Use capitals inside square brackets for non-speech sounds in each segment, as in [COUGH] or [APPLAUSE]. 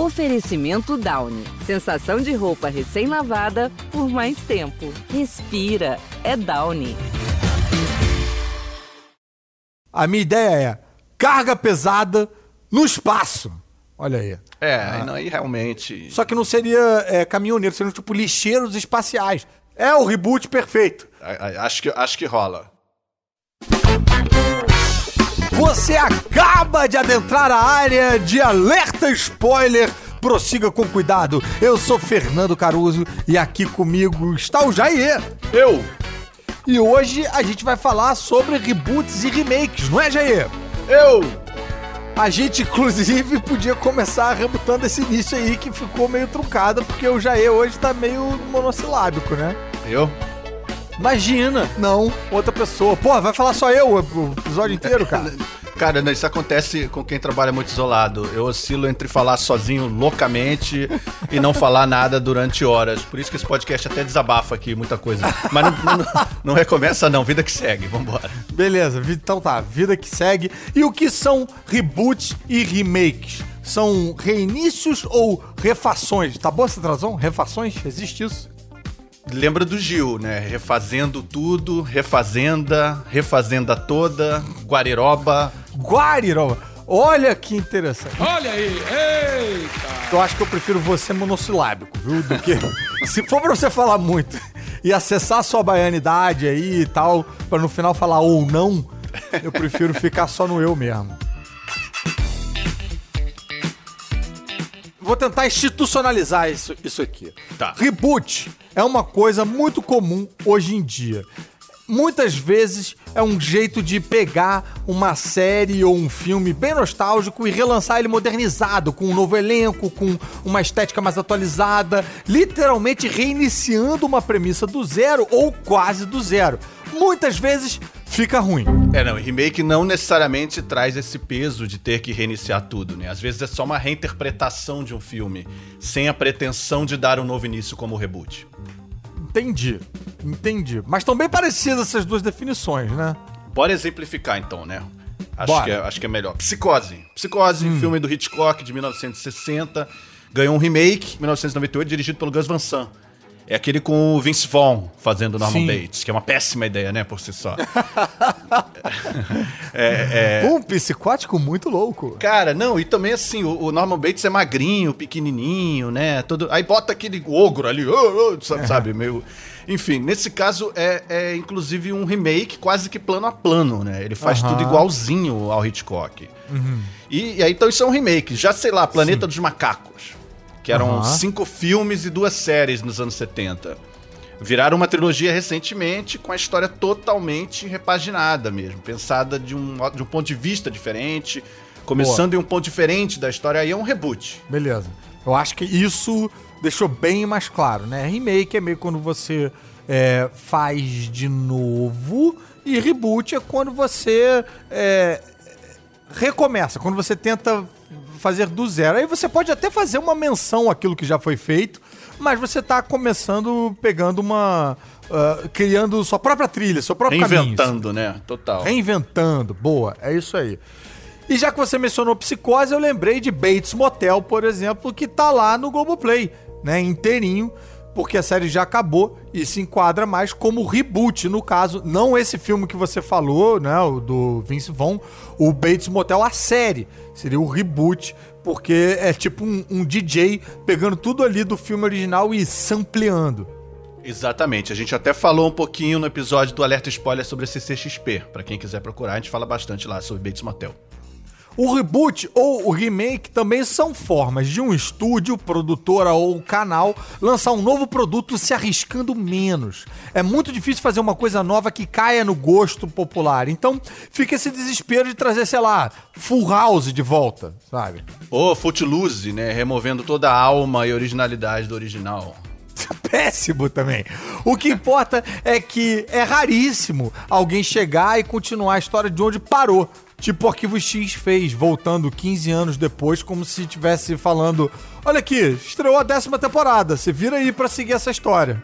Oferecimento Downy. Sensação de roupa recém-lavada por mais tempo. Respira. É Downy. A minha ideia é carga pesada no espaço. Olha aí. É, ah. não, aí realmente. Só que não seria é, caminhoneiro, seriam tipo lixeiros espaciais. É o reboot perfeito. Acho que, acho que rola. Você acaba de adentrar a área de alerta spoiler. Prossiga com cuidado. Eu sou Fernando Caruso e aqui comigo está o Jair. Eu. E hoje a gente vai falar sobre reboots e remakes, não é, Jair? Eu. A gente, inclusive, podia começar rebutando esse início aí que ficou meio truncado, porque o Jair hoje tá meio monossilábico, né? Eu? Imagina, não, outra pessoa. Pô, vai falar só eu o episódio inteiro, cara. [LAUGHS] Cara, isso acontece com quem trabalha muito isolado. Eu oscilo entre falar sozinho loucamente e não falar nada durante horas. Por isso que esse podcast até desabafa aqui muita coisa. Mas não, não, não recomeça, não. Vida que segue. Vambora. Beleza, então tá. Vida que segue. E o que são reboots e remakes? São reinícios ou refações? Tá boa essa tradução? Refações? Existe isso? Lembra do Gil, né? Refazendo tudo, refazenda, refazenda toda, Guariroba. Guariroba! Olha que interessante. Olha aí, eita! Eu acho que eu prefiro você monossilábico, viu? Do que. [LAUGHS] Se for pra você falar muito e acessar a sua baianidade aí e tal, pra no final falar ou não, eu prefiro ficar só no eu mesmo. Vou tentar institucionalizar isso, isso aqui. Tá. Reboot é uma coisa muito comum hoje em dia. Muitas vezes é um jeito de pegar uma série ou um filme bem nostálgico e relançar ele modernizado, com um novo elenco, com uma estética mais atualizada, literalmente reiniciando uma premissa do zero ou quase do zero. Muitas vezes fica ruim. É, não, remake não necessariamente traz esse peso de ter que reiniciar tudo, né? Às vezes é só uma reinterpretação de um filme, sem a pretensão de dar um novo início como reboot. Entendi. Entendi. Mas estão bem parecidas essas duas definições, né? Bora exemplificar então, né? Acho, que é, acho que é melhor. Psicose. Psicose, hum. filme do Hitchcock de 1960. Ganhou um remake, 1998, dirigido pelo Gus Van Sant. É aquele com o Vince Vaughn fazendo Norman Sim. Bates, que é uma péssima ideia, né, por si só. [LAUGHS] é, é... Um psicótico muito louco. Cara, não, e também assim, o, o, Norman Bates é magrinho, pequenininho, né, todo... aí bota aquele ogro ali, oh, oh, sabe, sabe, meio... Enfim, nesse caso é, é inclusive um remake quase que plano a plano, né? Ele faz tudo igualzinho ao Hitchcock. Uhum. E, e, aí, então isso é um remake. Já, sei lá, Planeta Sim. dos Macacos que eram uhum. cinco filmes e duas séries nos anos 70. Viraram uma trilogia recentemente com a história totalmente repaginada mesmo, pensada de um, de um ponto de vista diferente, começando Boa. em um ponto diferente da história, aí é um reboot. Beleza. Eu acho que isso deixou bem mais claro, né? Remake é meio quando você é, faz de novo e reboot é quando você é, recomeça, quando você tenta fazer do zero. Aí você pode até fazer uma menção àquilo que já foi feito, mas você está começando pegando uma. Uh, criando sua própria trilha, seu próprio Reinventando, caminho. né? Total. Reinventando. Boa, é isso aí. E já que você mencionou Psicose, eu lembrei de Bates Motel, por exemplo, que tá lá no Globoplay, né? Inteirinho porque a série já acabou e se enquadra mais como reboot, no caso, não esse filme que você falou, né, o do Vince Vaughn, o Bates Motel, a série, seria o reboot, porque é tipo um, um DJ pegando tudo ali do filme original e sampleando. Exatamente. A gente até falou um pouquinho no episódio do Alerta Spoiler sobre a CCXP. Para quem quiser procurar, a gente fala bastante lá sobre Bates Motel. O reboot ou o remake também são formas de um estúdio, produtora ou canal lançar um novo produto se arriscando menos. É muito difícil fazer uma coisa nova que caia no gosto popular. Então fica esse desespero de trazer, sei lá, Full House de volta, sabe? Ou Footloose, né? Removendo toda a alma e originalidade do original [LAUGHS] péssimo também. O que importa é que é raríssimo alguém chegar e continuar a história de onde parou. Tipo o Arquivo X fez, voltando 15 anos depois, como se estivesse falando: Olha aqui, estreou a décima temporada, você vira aí para seguir essa história.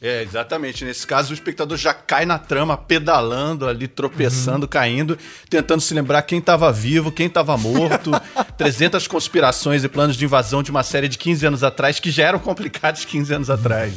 É, exatamente. Nesse caso, o espectador já cai na trama, pedalando ali, tropeçando, uhum. caindo, tentando se lembrar quem estava vivo, quem estava morto. [LAUGHS] 300 conspirações e planos de invasão de uma série de 15 anos atrás, que já eram complicados 15 anos atrás.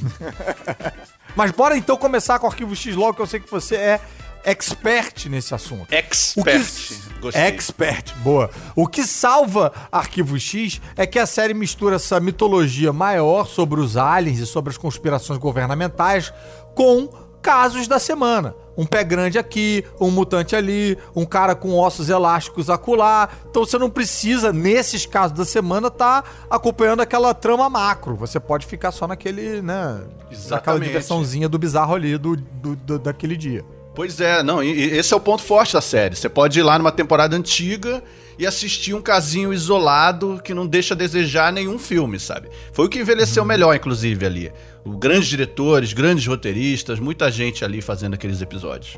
[LAUGHS] Mas bora então começar com o Arquivo X logo, que eu sei que você é expert nesse assunto. Expert. Gostei. Expert, boa. O que salva Arquivo X é que a série mistura essa mitologia maior sobre os aliens e sobre as conspirações governamentais com casos da semana. Um pé grande aqui, um mutante ali, um cara com ossos elásticos acolá. Então você não precisa, nesses casos da semana, tá acompanhando aquela trama macro. Você pode ficar só naquele, né? Exatamente. Naquela diversãozinha do bizarro ali do, do, do daquele dia. Pois é, não, esse é o ponto forte da série. Você pode ir lá numa temporada antiga e assistir um casinho isolado que não deixa a desejar nenhum filme, sabe? Foi o que envelheceu melhor, inclusive, ali. O, grandes diretores, grandes roteiristas, muita gente ali fazendo aqueles episódios.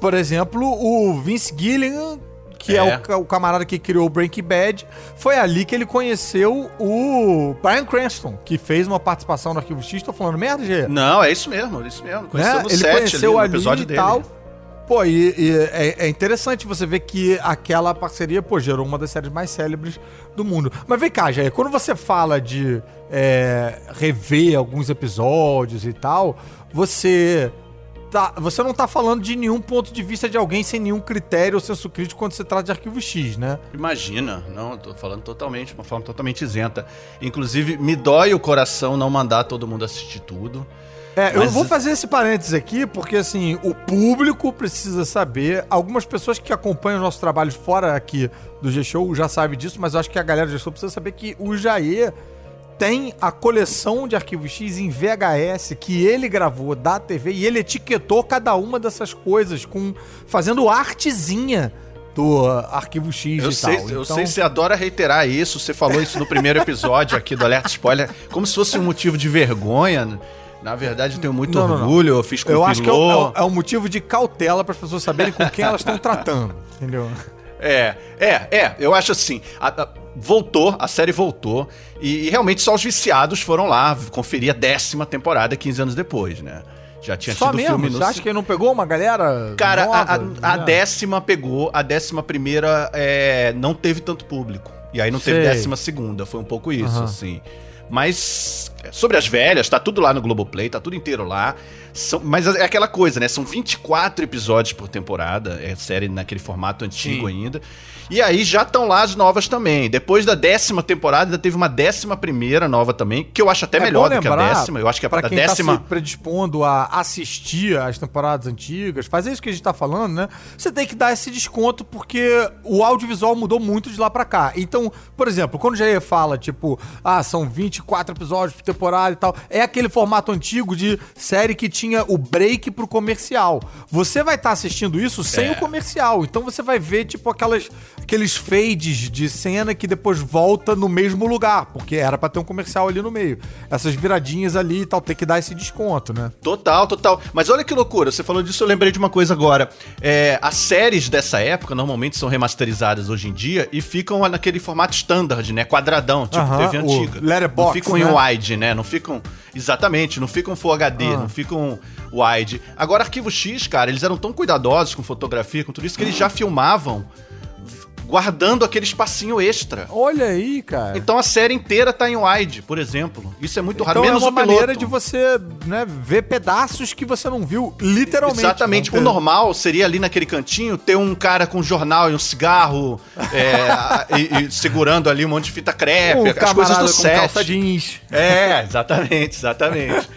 Por exemplo, o Vince Gilligan, que é, é o, o, camarada que criou o Breaking Bad, foi ali que ele conheceu o Brian Cranston, que fez uma participação no Arquivo X. Tô falando merda, Gê? Não, é isso mesmo, é isso mesmo. Conheceu né? no ele conheceu ali, no episódio dele. Tal. Pô, e, e é, é, interessante você ver que aquela parceria, pô, gerou uma das séries mais célebres do mundo. Mas vem cá, Jair, quando você fala de é, rever alguns episódios e tal, você tá, você não tá falando de nenhum ponto de vista de alguém sem nenhum critério ou senso crítico quando você trata de arquivo X, né? Imagina, não, tô falando totalmente, de uma forma totalmente isenta. Inclusive, me dói o coração não mandar todo mundo assistir tudo. É, Mas... eu vou fazer esse parênteses aqui, porque assim, o público precisa saber. Algumas pessoas que acompanham o nosso trabalho fora aqui do G-Show já sabem disso, mas eu acho que a galera do G-Show precisa saber que o Jair tem a coleção de arquivos X em VHS que ele gravou da TV e ele etiquetou cada uma dessas coisas com fazendo artezinha do Arquivo X eu e sei, tal. Eu então... sei, você adora reiterar isso. Você falou isso no primeiro episódio aqui do Alerta Spoiler, como se fosse um motivo de vergonha. Na verdade, eu tenho muito não, orgulho, não, não. eu fiz com Eu acho que é, um, é um motivo de cautela para as pessoas saberem com quem elas estão tratando, entendeu? É, é, é. Eu acho assim. A, a, voltou, a série voltou. E, e, realmente só os viciados foram lá conferir a décima temporada 15 anos depois, né? Já tinha Só tido mesmo? filme no. Você acha que não pegou uma galera? Cara, nova, a, a, a décima pegou, a décima primeira é, não teve tanto público. E aí não Sei. teve décima segunda. Foi um pouco isso, uhum. assim. Mas sobre as velhas, tá tudo lá no Globoplay, tá tudo inteiro lá. São, mas é aquela coisa, né? São 24 episódios por temporada, é série naquele formato antigo Sim. ainda. E aí já estão lá as novas também. Depois da décima temporada, ainda teve uma décima primeira nova também, que eu acho até é melhor do que a décima. Eu acho que é pra a quem tá décima. Tá se predispondo a assistir às temporadas antigas, fazer isso que a gente tá falando, né? Você tem que dar esse desconto porque o audiovisual mudou muito de lá para cá. Então, por exemplo, quando o Jair fala, tipo, ah, são 24 episódios por temporada e tal, é aquele formato antigo de série que tinha o break pro comercial. Você vai estar tá assistindo isso sem é. o comercial. Então você vai ver, tipo, aquelas aqueles fades de cena que depois volta no mesmo lugar, porque era para ter um comercial ali no meio. Essas viradinhas ali e tal, tem que dar esse desconto, né? Total, total. Mas olha que loucura, você falou disso, eu lembrei de uma coisa agora. É, as séries dessa época normalmente são remasterizadas hoje em dia e ficam naquele formato standard, né? Quadradão, tipo uh -huh, TV antiga. Letterbox, não ficam né? em wide, né? Não ficam. Exatamente, não ficam Full HD, uh -huh. não ficam wide. Agora, Arquivo X, cara, eles eram tão cuidadosos com fotografia, com tudo isso, que eles já filmavam guardando aquele espacinho extra. Olha aí, cara. Então a série inteira tá em wide, por exemplo. Isso é muito raro. Então Menos é uma maneira de você né, ver pedaços que você não viu, literalmente. Exatamente. O normal seria ali naquele cantinho ter um cara com um jornal e um cigarro [LAUGHS] é, e, e, segurando ali um monte de fita crepe, um as coisas do set. calça jeans. É, exatamente, exatamente.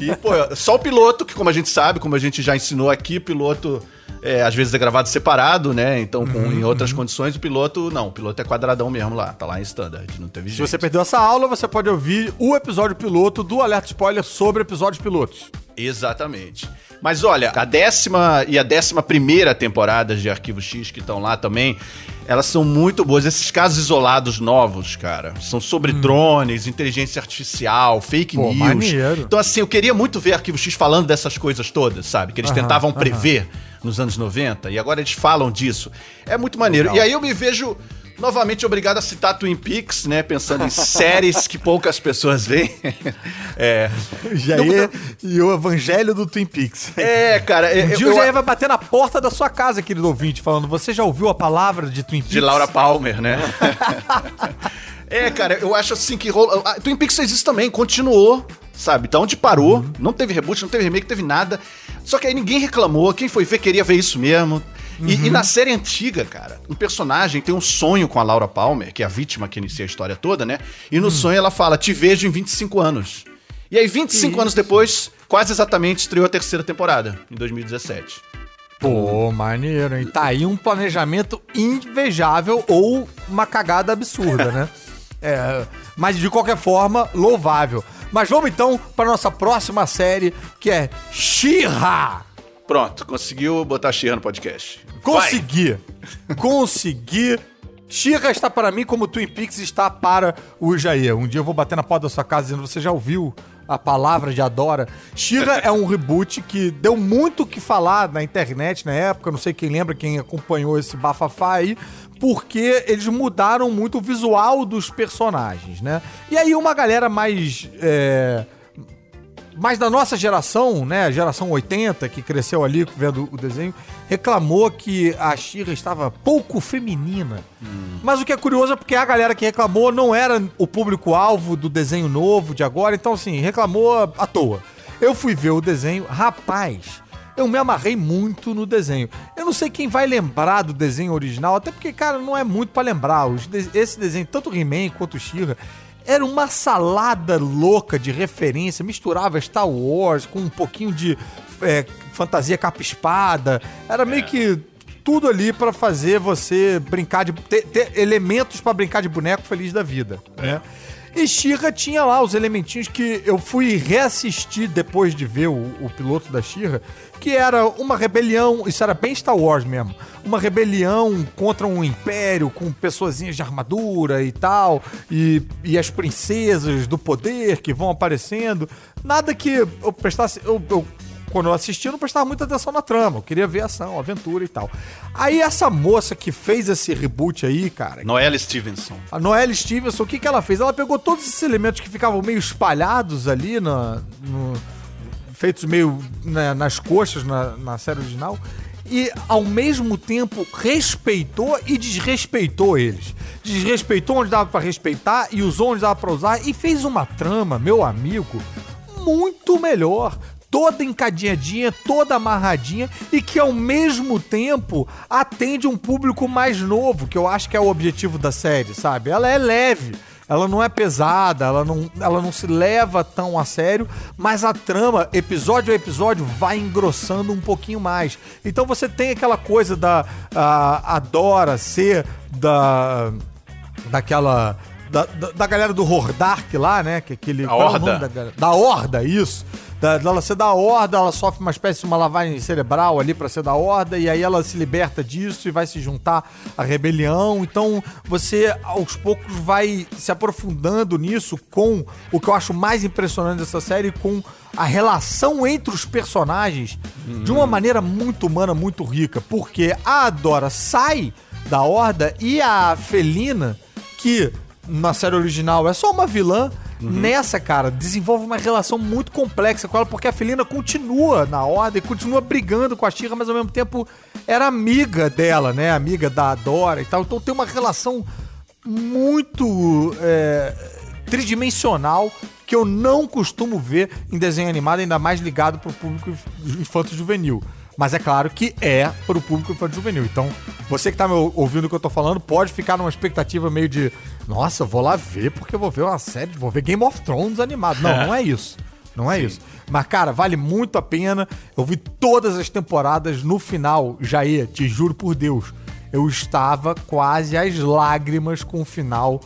E, pô, só o piloto, que como a gente sabe, como a gente já ensinou aqui, piloto é, às vezes é gravado separado, né? Então, com, uhum, em outras uhum. condições, o piloto, não, o piloto é quadradão mesmo lá, tá lá em standard, não teve jeito. Se você perdeu essa aula, você pode ouvir o episódio piloto do Alerta Spoiler sobre episódios pilotos. Exatamente. Mas olha, a décima e a décima primeira temporada de Arquivo X que estão lá também, elas são muito boas. Esses casos isolados novos, cara, são sobre hum. drones, inteligência artificial, fake Pô, news. Maneiro. Então, assim, eu queria muito ver Arquivo X falando dessas coisas todas, sabe? Que eles aham, tentavam prever. Nos anos 90 e agora eles falam disso. É muito maneiro. Legal. E aí eu me vejo Novamente, obrigado a citar Twin Peaks, né? Pensando em [LAUGHS] séries que poucas pessoas veem. [LAUGHS] É. Jair e o evangelho do Twin Peaks. É, cara. Um eu- dia eu- o Jair vai bater na porta da sua casa, querido ouvinte, falando: Você já ouviu a palavra de Twin Peaks? De Laura Palmer, né? [LAUGHS] é, cara, eu acho assim que rola. a Twin Peaks existe também, continuou, sabe? Da onde parou, Uhum. não teve reboot, não teve remake, não teve nada. Só que aí ninguém reclamou, quem foi ver queria ver isso mesmo. E, Uhum. e na série antiga, cara, um personagem tem um sonho com a Laura Palmer, que é a vítima que inicia a história toda, né? E no Hum. sonho ela fala: Te vejo em 25 anos. E aí, 25 anos depois, quase exatamente estreou a terceira temporada, em 2017. Pô, maneiro, hein? Tá aí um planejamento invejável ou uma cagada absurda, [LAUGHS] né? É, mas de qualquer forma, louvável. Mas vamos então para nossa próxima série, que é She-Ra. Pronto, conseguiu botar Xia no podcast. Vai! Consegui. [LAUGHS] Consegui. She-Ra está para mim como Twin Peaks está para o Jair. Um dia eu vou bater na porta da sua casa dizendo, você já ouviu a palavra de Adora? She-Ra [LAUGHS] é um reboot que deu muito o que falar na internet na época, não sei quem lembra, quem acompanhou esse bafafá aí, porque eles mudaram muito o visual dos personagens, né? E aí uma galera mais... é, mais da nossa geração, né, geração 80, que cresceu ali vendo o desenho, reclamou que a Shira estava pouco feminina. Mas o que é curioso é porque a galera que reclamou não era o público-alvo do desenho novo de agora, então assim, reclamou à toa. Eu fui ver o desenho, rapaz, eu me amarrei muito no desenho. Eu não sei quem vai lembrar do desenho original, até porque, cara, não é muito pra lembrar. Esse desenho, tanto He-Man quanto o Shira, era uma salada louca de referência, misturava Star Wars com um pouquinho de é, fantasia capa-espada. Era meio que tudo ali pra fazer você brincar de. ter, ter elementos pra brincar de boneco feliz da vida, né? E Shira tinha lá os elementinhos que eu fui reassistir depois de ver o, o piloto da Shira, que era uma rebelião, isso era bem Star Wars mesmo, uma rebelião contra um império com pessoazinhas de armadura e tal, e, e as princesas do poder que vão aparecendo. Nada que eu prestasse. Eu, eu quando eu assisti, eu não prestava muita atenção na trama. Eu queria ver ação, aventura e tal. Aí essa moça que fez esse reboot aí, cara, Noelle Stevenson. a Noelle Stevenson, o que, que ela fez? Ela pegou todos esses elementos que ficavam meio espalhados ali, na, no- feitos meio né, nas coxas na, na série original, e ao mesmo tempo respeitou e desrespeitou eles. Desrespeitou onde dava pra respeitar e usou onde dava pra usar e fez uma trama, meu amigo, muito melhor. Toda encadeadinha, toda amarradinha e que ao mesmo tempo atende um público mais novo, que eu acho que é o objetivo da série, sabe? Ela é leve, ela não é pesada, ela não, ela não se leva tão a sério, mas a trama, episódio a episódio, vai engrossando um pouquinho mais. Então você tem aquela coisa da a, a Dora ser da daquela da, da, da galera do Hordark lá, né? Que é aquele qual é Horda. nome da, da Horda, isso. Da, dela ser da Horda, ela sofre uma espécie de uma lavagem cerebral ali pra ser da Horda, e aí ela se liberta disso e vai se juntar à rebelião. Então você, aos poucos, vai se aprofundando nisso com o que eu acho mais impressionante dessa série, com a relação entre os personagens de uma maneira muito humana, muito rica. Porque a Dora sai da Horda e a Felina, que na série original é só uma vilã, nessa, cara, desenvolve uma relação muito complexa com ela, porque a Felina continua na Horda e continua brigando com a Shira, mas ao mesmo tempo era amiga dela, né? Amiga da Dora e tal. Então tem uma relação muito é, tridimensional que eu não costumo ver em desenho animado, ainda mais ligado pro público infanto-juvenil. Mas é claro que é pro público infanto-juvenil. Então, você que tá me ou- ouvindo o que eu tô falando, pode ficar numa expectativa meio de nossa, eu vou lá ver porque eu vou ver uma série, vou ver Game of Thrones animado. Não, não é isso. Não é isso. Mas, cara, vale muito a pena. Eu vi todas as temporadas no final, Jair, te juro por Deus. Eu estava quase às lágrimas com o final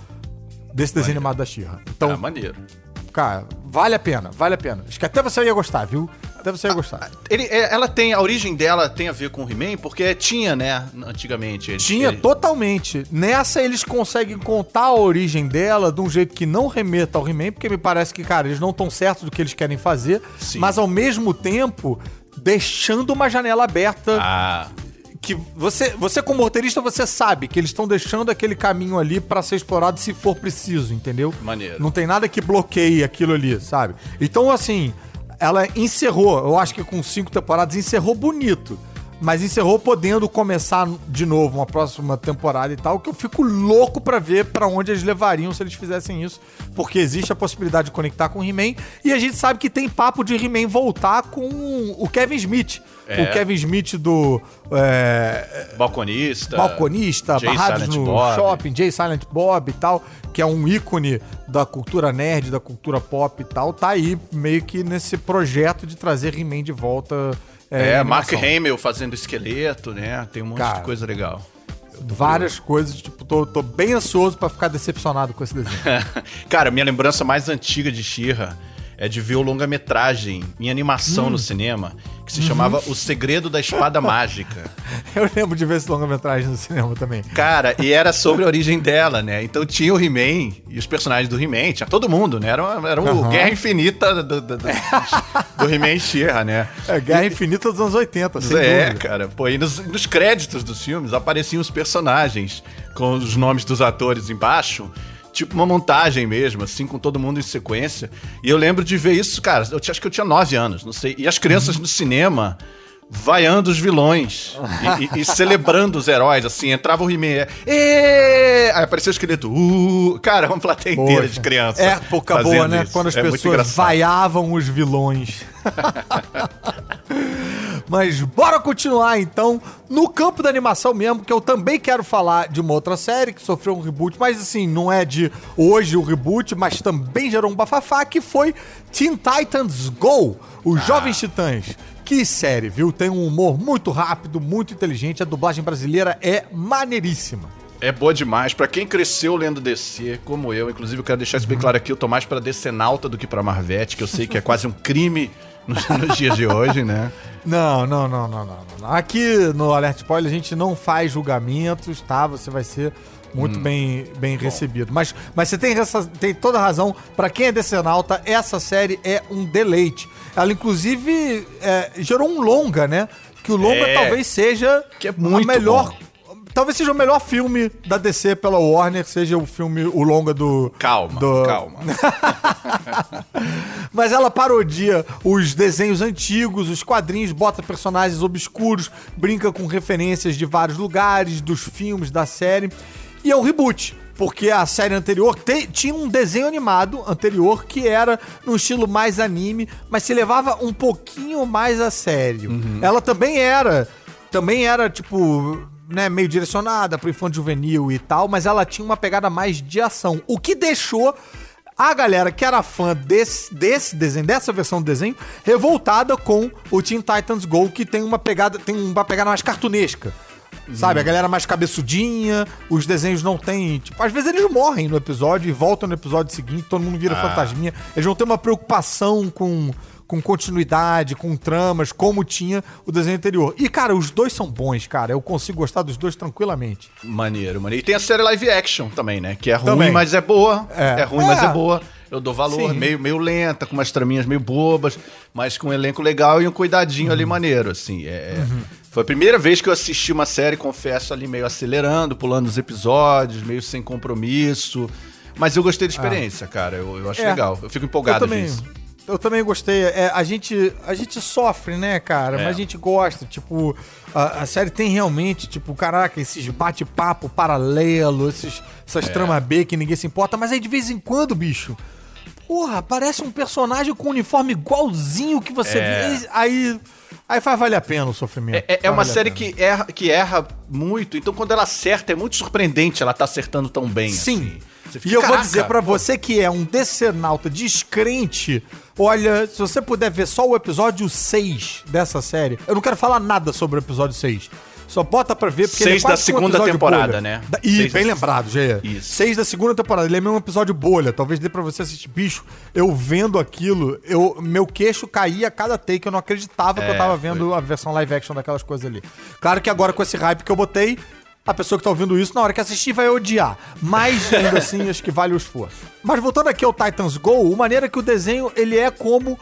desse desenho animado da Xirra. Então, Ah, maneiro. cara, vale a pena, vale a pena. Acho que até você ia gostar, viu? Você ia gostar. Ele, é, ela tem, a origem dela tem a ver com o He-Man, porque tinha, né, antigamente. Eles- Tinha totalmente. Nessa eles conseguem contar a origem dela de um jeito que não remeta ao He-Man, porque me parece que, cara, eles não estão certos do que eles querem fazer, Sim. mas ao mesmo tempo deixando uma janela aberta Ah, que você, você como roteirista, você sabe que eles estão deixando aquele caminho ali pra ser explorado se for preciso, entendeu? Maneiro. Não tem nada que bloqueie aquilo ali, sabe? Então, assim, ela encerrou, eu acho que com cinco temporadas, encerrou bonito. Mas encerrou podendo começar de novo uma próxima temporada e tal, que eu fico louco pra ver pra onde eles levariam se eles fizessem isso, porque existe a possibilidade de conectar com o He-Man e a gente sabe que tem papo de He-Man voltar com o Kevin Smith. É. O Kevin Smith do é, Balconista. balconista, Jay barrados Silent no Bob. shopping, Jay Silent Bob e tal, que é um ícone da cultura nerd, da cultura pop e tal, tá aí meio que nesse projeto de trazer He-Man de volta. É, em Mark. Hamill fazendo esqueleto, né? Tem um monte Cara. de coisa legal. Várias coisas, tipo, tô, tô bem ansioso pra ficar decepcionado com esse desenho. [LAUGHS] Cara, minha lembrança mais antiga de She-Ra é de ver o longa-metragem em animação Hum. no cinema, que Uhum. se chamava O Segredo da Espada [LAUGHS] Mágica. Eu lembro de ver esse longa-metragem no cinema também. Cara, e era sobre a origem [LAUGHS] dela, né? Então tinha o He-Man e os personagens do He-Man, tinha todo mundo, né? Era, uma- era um Aham. Guerra Infinita do, do, do, [LAUGHS] do He-Man She-Ra, né? É Guerra Infinita dos anos 80, sem é, dúvida. cara. Pô, e nos, nos créditos dos filmes apareciam os personagens com os nomes dos atores embaixo. Tipo uma montagem mesmo, assim, com todo mundo em sequência. E eu lembro de ver isso, cara. Eu acho que eu tinha nove anos, não sei. E as crianças no cinema vaiando os vilões e, e- e [LAUGHS] celebrando os heróis, assim. Entrava o He-Man, é, aí aparecia o esqueleto, uh, cara, uma plateia inteira Poxa. de crianças. Época boa, né? isso. Quando as É pessoas vaiavam os vilões. [LAUGHS] Mas bora continuar então no campo da animação mesmo, que eu também quero falar de uma outra série que sofreu um reboot, mas assim, não é de hoje o reboot, mas também gerou um bafafá, que foi Teen Titans Go, os Jovens Titãs. Que série, viu? Tem um humor muito rápido, muito inteligente, a dublagem brasileira é maneiríssima. É boa demais. Pra quem cresceu lendo DC, como eu, inclusive eu quero deixar isso bem claro aqui, eu tô mais pra Decenalta do que pra Marvete, que eu sei que é quase um crime nos, [LAUGHS] nos dias de hoje, né? Não, não, não, não, não, não. Aqui no Alert Spoiler a gente não faz julgamentos, tá? Você vai ser muito bem, bem recebido. Mas, mas você tem, essa, tem toda a razão. Pra quem é decenalta, essa série é um deleite. Ela, inclusive, é, gerou um longa, né? Que o longa É. talvez seja Que é muito a melhor. bom. Talvez seja o melhor filme da DC pela Warner, seja o filme, o longa do. Calma, do- calma. [LAUGHS] Mas ela parodia os desenhos antigos, os quadrinhos, bota personagens obscuros, brinca com referências de vários lugares, dos filmes, da série. E é um reboot. Porque a série anterior te- tinha um desenho animado anterior que era no estilo mais anime, mas se levava um pouquinho mais a sério. Ela também era, também era tipo, né, meio direcionada pro infanto juvenil e tal, mas ela tinha uma pegada mais de ação. O que deixou a galera que era fã desse, desse desenho, dessa versão do desenho, revoltada com o Teen Titans Go, que tem uma pegada, tem uma pegada mais cartunesca. Sabe, a galera mais cabeçudinha, os desenhos não tem. Tipo, às vezes eles morrem no episódio e voltam no episódio seguinte, todo mundo vira fantasminha. Eles vão ter uma preocupação com, com continuidade, com tramas, como tinha o desenho anterior. E, cara, os dois são bons, cara. Eu consigo gostar dos dois tranquilamente. Maneiro, maneiro. E tem a série live action também, né? Que é ruim, Também. mas é boa. É. É, ruim, mas É. é boa. Eu dou valor, Sim. meio, meio lenta, com umas traminhas meio bobas, mas com um elenco legal e um cuidadinho Uhum. ali maneiro, assim. É, Foi a primeira vez que eu assisti uma série, confesso, ali meio acelerando, pulando os episódios, meio sem compromisso. Mas eu gostei da experiência, cara. Eu, eu acho É. legal. Eu fico empolgado eu também, disso. Eu também gostei. É, a, gente, a gente sofre, né, cara? É. Mas a gente gosta. Tipo, a, a série tem realmente, tipo, caraca, esses bate-papo paralelo, esses, essas É. trama B que ninguém se importa. Mas aí de vez em quando, bicho. Porra, parece um personagem com um uniforme igualzinho que você É. vê. Aí, aí faz valer a pena o sofrimento. É, é Faz uma valer a série que erra, que erra muito, então quando ela acerta é muito surpreendente ela tá acertando tão bem. Sim. assim. Fica, E eu vou "Caraca, dizer pra pô, você que é um descenalta descrente. Olha, se você puder ver só o episódio 6 dessa série, eu não quero falar nada sobre o episódio 6. Só bota pra ver, porque Seis da quase um segunda episódio temporada, bolha. né? Da- Seis bem da- lembrado, Gê. Isso. 6 da segunda temporada. Ele é mesmo um episódio bolha. Talvez dê pra você assistir. Bicho, eu vendo aquilo, eu, meu queixo caía a cada take. Eu não acreditava que eu É, tava foi. vendo a versão live action daquelas coisas ali. Claro que agora com esse hype que eu botei, A pessoa que tá ouvindo isso, na hora que assistir, vai odiar. Mas, ainda assim, acho que vale o esforço. Mas voltando aqui ao Titans Go, o maneira que o desenho, ele é como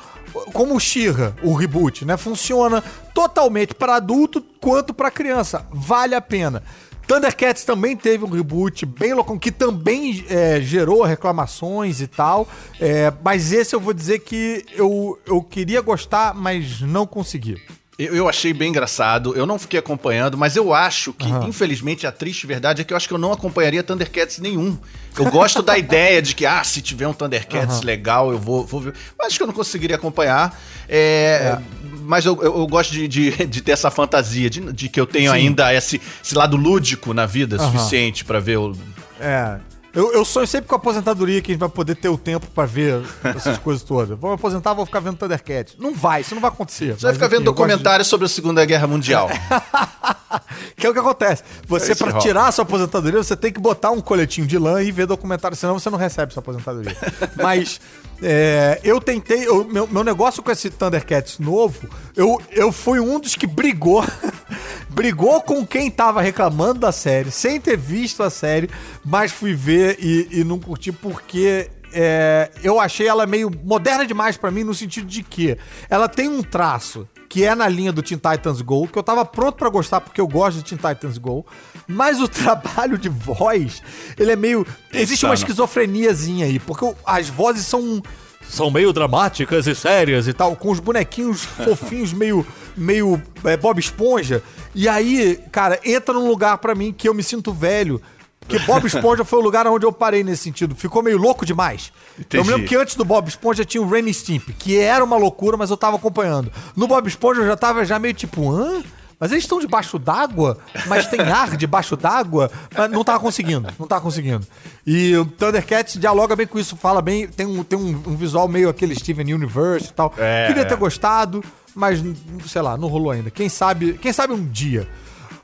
como o Shira, o reboot, né? Funciona totalmente para adulto quanto para criança. Vale a pena. Thundercats também teve um reboot bem louco, que também é, gerou reclamações e tal. É, mas esse eu vou dizer que eu, eu queria gostar, mas não consegui. Eu, eu, achei bem engraçado, eu não fiquei acompanhando, mas eu acho que, uhum. infelizmente, a triste verdade é que eu acho que eu não acompanharia Thundercats nenhum. Eu gosto da [LAUGHS] ideia de que, ah, se tiver um Thundercats uhum. legal, eu vou, vou ver. Mas acho que eu não conseguiria acompanhar. É, é. Mas eu, eu, eu gosto de, de, [LAUGHS] de, ter essa fantasia, de, de que eu tenho Sim. ainda esse, esse lado lúdico na vida uhum. suficiente para ver o. É, eu, eu sonho sempre com a aposentadoria que a gente vai poder ter o tempo pra ver essas [LAUGHS] coisas todas. Vou me aposentar, vou ficar vendo Thundercat. Não vai, isso não vai acontecer. Você vai ficar vendo documentários de... sobre a Segunda Guerra Mundial. [LAUGHS] que é o que acontece. Você, é pra tirar a sua aposentadoria, você tem que botar um coletinho de lã e ver documentário, senão você não recebe sua aposentadoria. [LAUGHS] Mas é, eu tentei, eu, meu, meu negócio com esse Thundercats novo, eu, eu fui um dos que brigou, [LAUGHS] brigou com quem tava reclamando da série, sem ter visto a série, mas fui ver e, e não curti porque é, eu achei ela meio moderna demais para mim no sentido de que ela tem um traço que é na linha do Teen Titans Go, que eu tava pronto para gostar porque eu gosto de Teen Titans Go, mas o [LAUGHS] trabalho de voz, ele é meio. Existe uma esquizofreniazinha aí, porque as vozes são. São meio dramáticas e sérias e tal, com os bonequinhos [LAUGHS] fofinhos, meio, meio é, Bob Esponja. E aí, cara, entra num lugar para mim que eu me sinto velho. Porque Bob Esponja foi o lugar onde eu parei nesse sentido. Ficou meio louco demais. Entendi. Eu me lembro que antes do Bob Esponja tinha o Rainy Stimp, que era uma loucura, mas eu tava acompanhando. No Bob Esponja eu já tava já meio tipo, hã? Mas eles estão debaixo d'água, mas tem ar debaixo d'água. Não tava conseguindo, não tava conseguindo. E o Thundercats dialoga bem com isso, fala bem, tem um, tem um, um visual meio aquele Steven Universe e tal. É, Queria ter gostado, mas sei lá, não rolou ainda. Quem sabe, quem sabe um dia.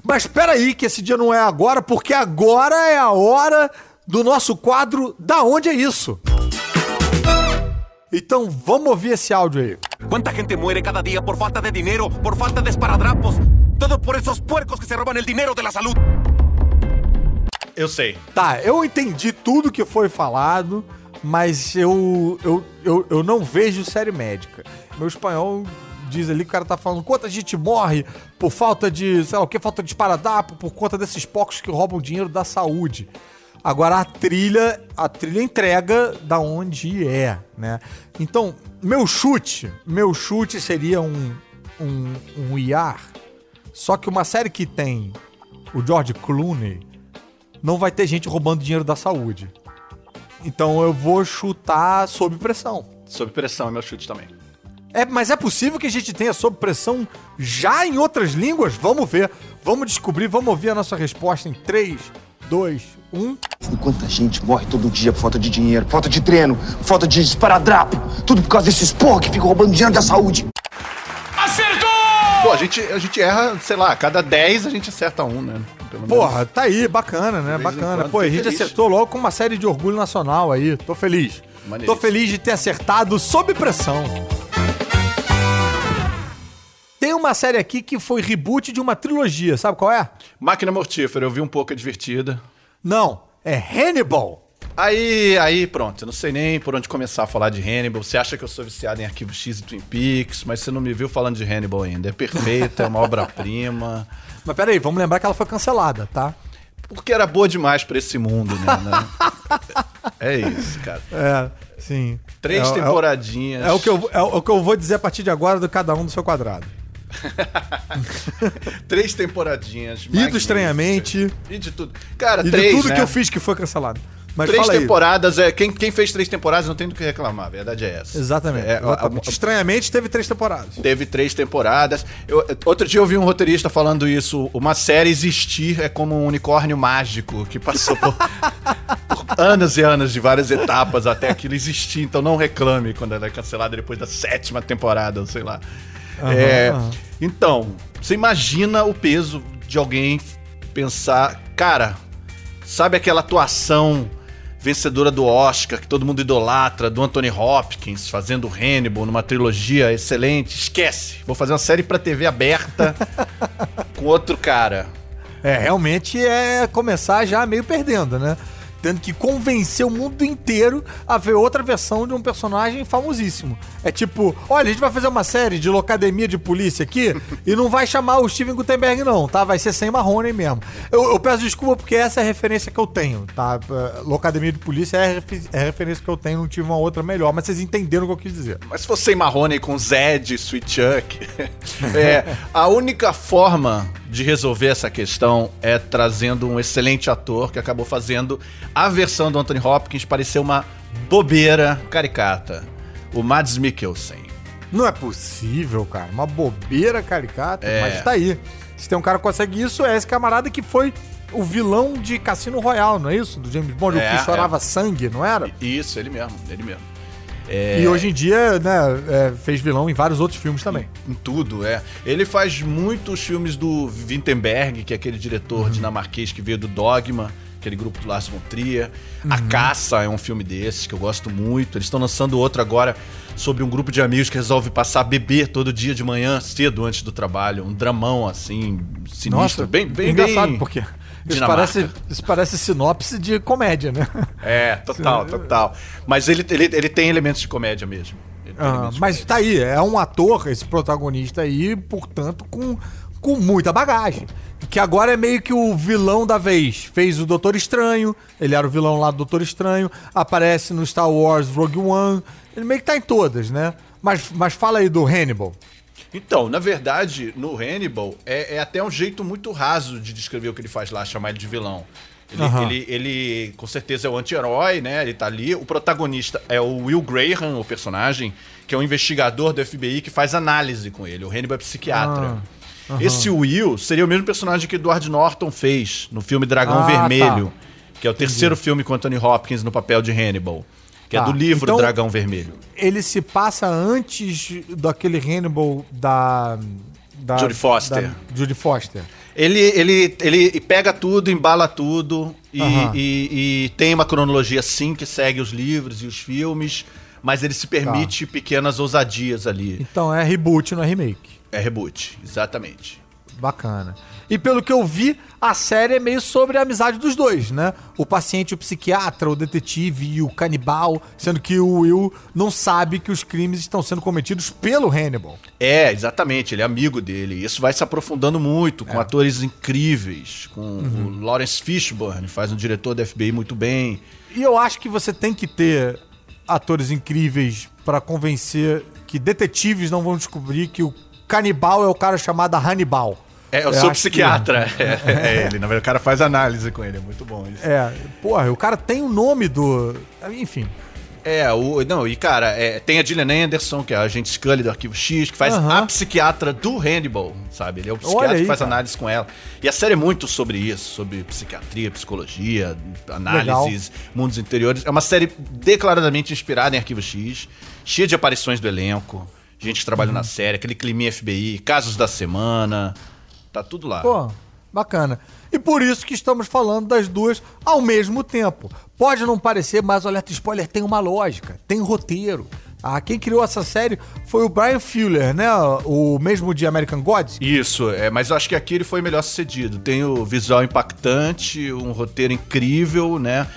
Mas espera aí que esse dia não é agora, porque agora é a hora do nosso quadro Da Onde é Isso? Então vamos ouvir esse áudio aí. Quanta gente muere cada dia por falta de dinheiro, por falta de esparadrapos? Todo por esos puercos que se roubam o dinheiro da saúde. Eu sei. Tá, eu entendi tudo que foi falado, mas eu, eu, eu, eu não vejo série médica. Meu espanhol diz ali que o cara tá falando quanta gente morre por falta de, sei lá o que, falta de esparadrapo, por conta desses pocos que roubam dinheiro da saúde. Agora a trilha, a trilha entrega da onde é, né? Então, meu chute, meu chute seria um um, um IAR. Só que uma série que tem o George Clooney não vai ter gente roubando dinheiro da saúde. Então eu vou chutar sob pressão. Sob pressão é meu chute também. É, mas é possível que a gente tenha sob pressão já em outras línguas? Vamos ver. Vamos descobrir, vamos ouvir a nossa resposta em 3, 2, 1. E quanta gente morre todo dia por falta de dinheiro, falta de treino, falta de esparadrapo. Tudo por causa desses porra que ficam roubando dinheiro da saúde. Acertou! Pô, a gente, a gente erra, sei lá, a cada 10 a gente acerta um, né? Porra, tá aí, bacana, né? Bacana. Pô, a gente feliz. acertou logo com uma série de orgulho nacional aí. Tô feliz. Tô feliz de ter acertado sob pressão. Tem uma série aqui que foi reboot de uma trilogia, sabe qual é? Máquina Mortífera, eu vi um pouco, é divertida. Não, é Hannibal. Aí, aí, pronto, eu não sei nem por onde começar a falar de Hannibal. Você acha que eu sou viciado em Arquivo X e Twin Peaks, mas você não me viu falando de Hannibal ainda. É perfeita, é uma [LAUGHS] obra-prima. Mas peraí, vamos lembrar que ela foi cancelada, tá? Porque era boa demais para esse mundo, né? é isso, cara. É, sim. Três é, temporadinhas. É o, é, o que eu, é o que eu vou dizer a partir de agora do cada um do seu quadrado. [LAUGHS] três temporadinhas. E do Estranhamente. E de tudo. Cara, e três, de tudo né? que eu fiz que foi cancelado. Mas três temporadas, é, quem, quem fez três temporadas não tem do que reclamar, a verdade é essa. Exatamente. É, exatamente. A, a, Estranhamente teve três temporadas. Teve três temporadas. Eu, outro dia eu vi um roteirista falando isso. Uma série existir é como um unicórnio mágico que passou por, [LAUGHS] por anos e anos de várias etapas até aquilo existir. Então não reclame quando ela é cancelada depois da sétima temporada, ou sei lá. Uhum, é, uhum. Então, você imagina o peso de alguém pensar, cara, sabe aquela atuação vencedora do Oscar, que todo mundo idolatra, do Anthony Hopkins, fazendo Hannibal numa trilogia excelente. Esquece. Vou fazer uma série pra TV aberta [LAUGHS] com outro cara. É, realmente é começar já meio perdendo, né? Tendo que convencer o mundo inteiro a ver outra versão de um personagem famosíssimo. É tipo, olha, a gente vai fazer uma série de locademia de polícia aqui e não vai chamar o Steven Gutenberg, não, tá? Vai ser sem Marrone mesmo. Eu, eu peço desculpa porque essa é a referência que eu tenho, tá? É, Locademia de polícia é é a referência que eu tenho, não tive uma outra melhor, mas vocês entenderam o que eu quis dizer. Mas se fosse sem Marrone com Zed, Sweet Chuck, [LAUGHS] é, a única forma de resolver essa questão é trazendo um excelente ator que acabou fazendo a versão do Anthony Hopkins parecer uma bobeira caricata. O Mads Mikkelsen. Não é possível, cara. Uma bobeira caricata, É. mas tá aí. Se tem um cara que consegue isso, é esse camarada que foi o vilão de Cassino Royale, não é isso? Do James Bond, É, o que chorava sangue, não era? Isso, ele mesmo, ele mesmo. E hoje em dia, né, é, fez vilão em vários outros filmes também. Em tudo, é. Ele faz muitos filmes do Wittenberg, que é aquele diretor dinamarquês que veio do Dogma, aquele grupo do Lars von Trier. A Caça é um filme desses que eu gosto muito. Eles estão lançando outro agora sobre um grupo de amigos que resolve passar bebê todo dia de manhã, cedo antes do trabalho. Um dramão, assim, sinistro. bem, bem, engraçado, bem... porque isso parece, isso parece sinopse de comédia, né? É, total, total. Mas ele, ele, ele tem elementos de comédia mesmo. Ah, mas comédia. tá aí, é um ator, esse protagonista aí, portanto, com, com muita bagagem. Que agora é meio que o vilão da vez. Fez o Doutor Estranho, ele era o vilão lá do Doutor Estranho, aparece no Star Wars Rogue One, ele meio que tá em todas, né? Mas, mas fala aí do Hannibal. Então, na verdade, no Hannibal, é, é até um jeito muito raso de descrever o que ele faz lá, chamar ele de vilão. Ele, Aham. ele, ele, com certeza, é o anti-herói, né? Ele tá ali. O protagonista é o Will Graham, o personagem, que é um investigador do FBI que faz análise com ele. O Hannibal é psiquiatra. Ah, Esse Will seria o mesmo personagem que Edward Norton fez no filme Dragão Ah, Vermelho, que é o terceiro filme com Anthony Hopkins no papel de Hannibal, que é Tá. do livro Então- Dragão Vermelho. Ele se passa antes daquele Hannibal da. da Jodie Foster. da Judy Foster. Ele, ele, ele pega tudo, embala tudo e, Aham. e- e tem uma cronologia sim que segue os livros e os filmes, mas ele se permite Tá. pequenas ousadias ali. Então é reboot, não é remake. É reboot, exatamente. Bacana. E pelo que eu vi, a série é meio sobre a amizade dos dois, né? O paciente, o psiquiatra, o detetive e o canibal, sendo que o Will não sabe que os crimes estão sendo cometidos pelo Hannibal. É, exatamente, ele é amigo dele. E Isso vai se aprofundando muito, É. com atores incríveis, com Uhum. o Lawrence Fishburne, faz um diretor da FBI muito bem. E eu acho que você tem que ter atores incríveis pra convencer que detetives não vão descobrir que o canibal é o cara chamado Hannibal. É, eu Eu sou psiquiatra. [LAUGHS] É, é ele, na verdade, o cara faz análise com ele, é muito bom isso. É, porra, o cara tem o nome do. Enfim. É, o, não, e cara, é, tem a Gillian Anderson, que é a agente Scully do Arquivo X, que faz a psiquiatra do Hannibal, sabe? Ele é o psiquiatra aí, que faz cara. análise com ela. E a série é muito sobre isso, sobre psiquiatria, psicologia, análises, mundos interiores. É uma série declaradamente inspirada em Arquivo X, cheia de aparições do elenco, gente que trabalha Uhum. na série, aquele climinha FBI, casos da semana, tá tudo lá. Pô, bacana. E por isso que estamos falando das duas ao mesmo tempo. Pode não parecer, mas o Alerta Spoiler tem uma lógica, tem roteiro. Ah, quem criou essa série foi o Brian Fuller, né? O mesmo de American Gods. Isso, é, mas eu acho que aqui ele foi melhor sucedido. Tem o visual impactante, um roteiro incrível, né?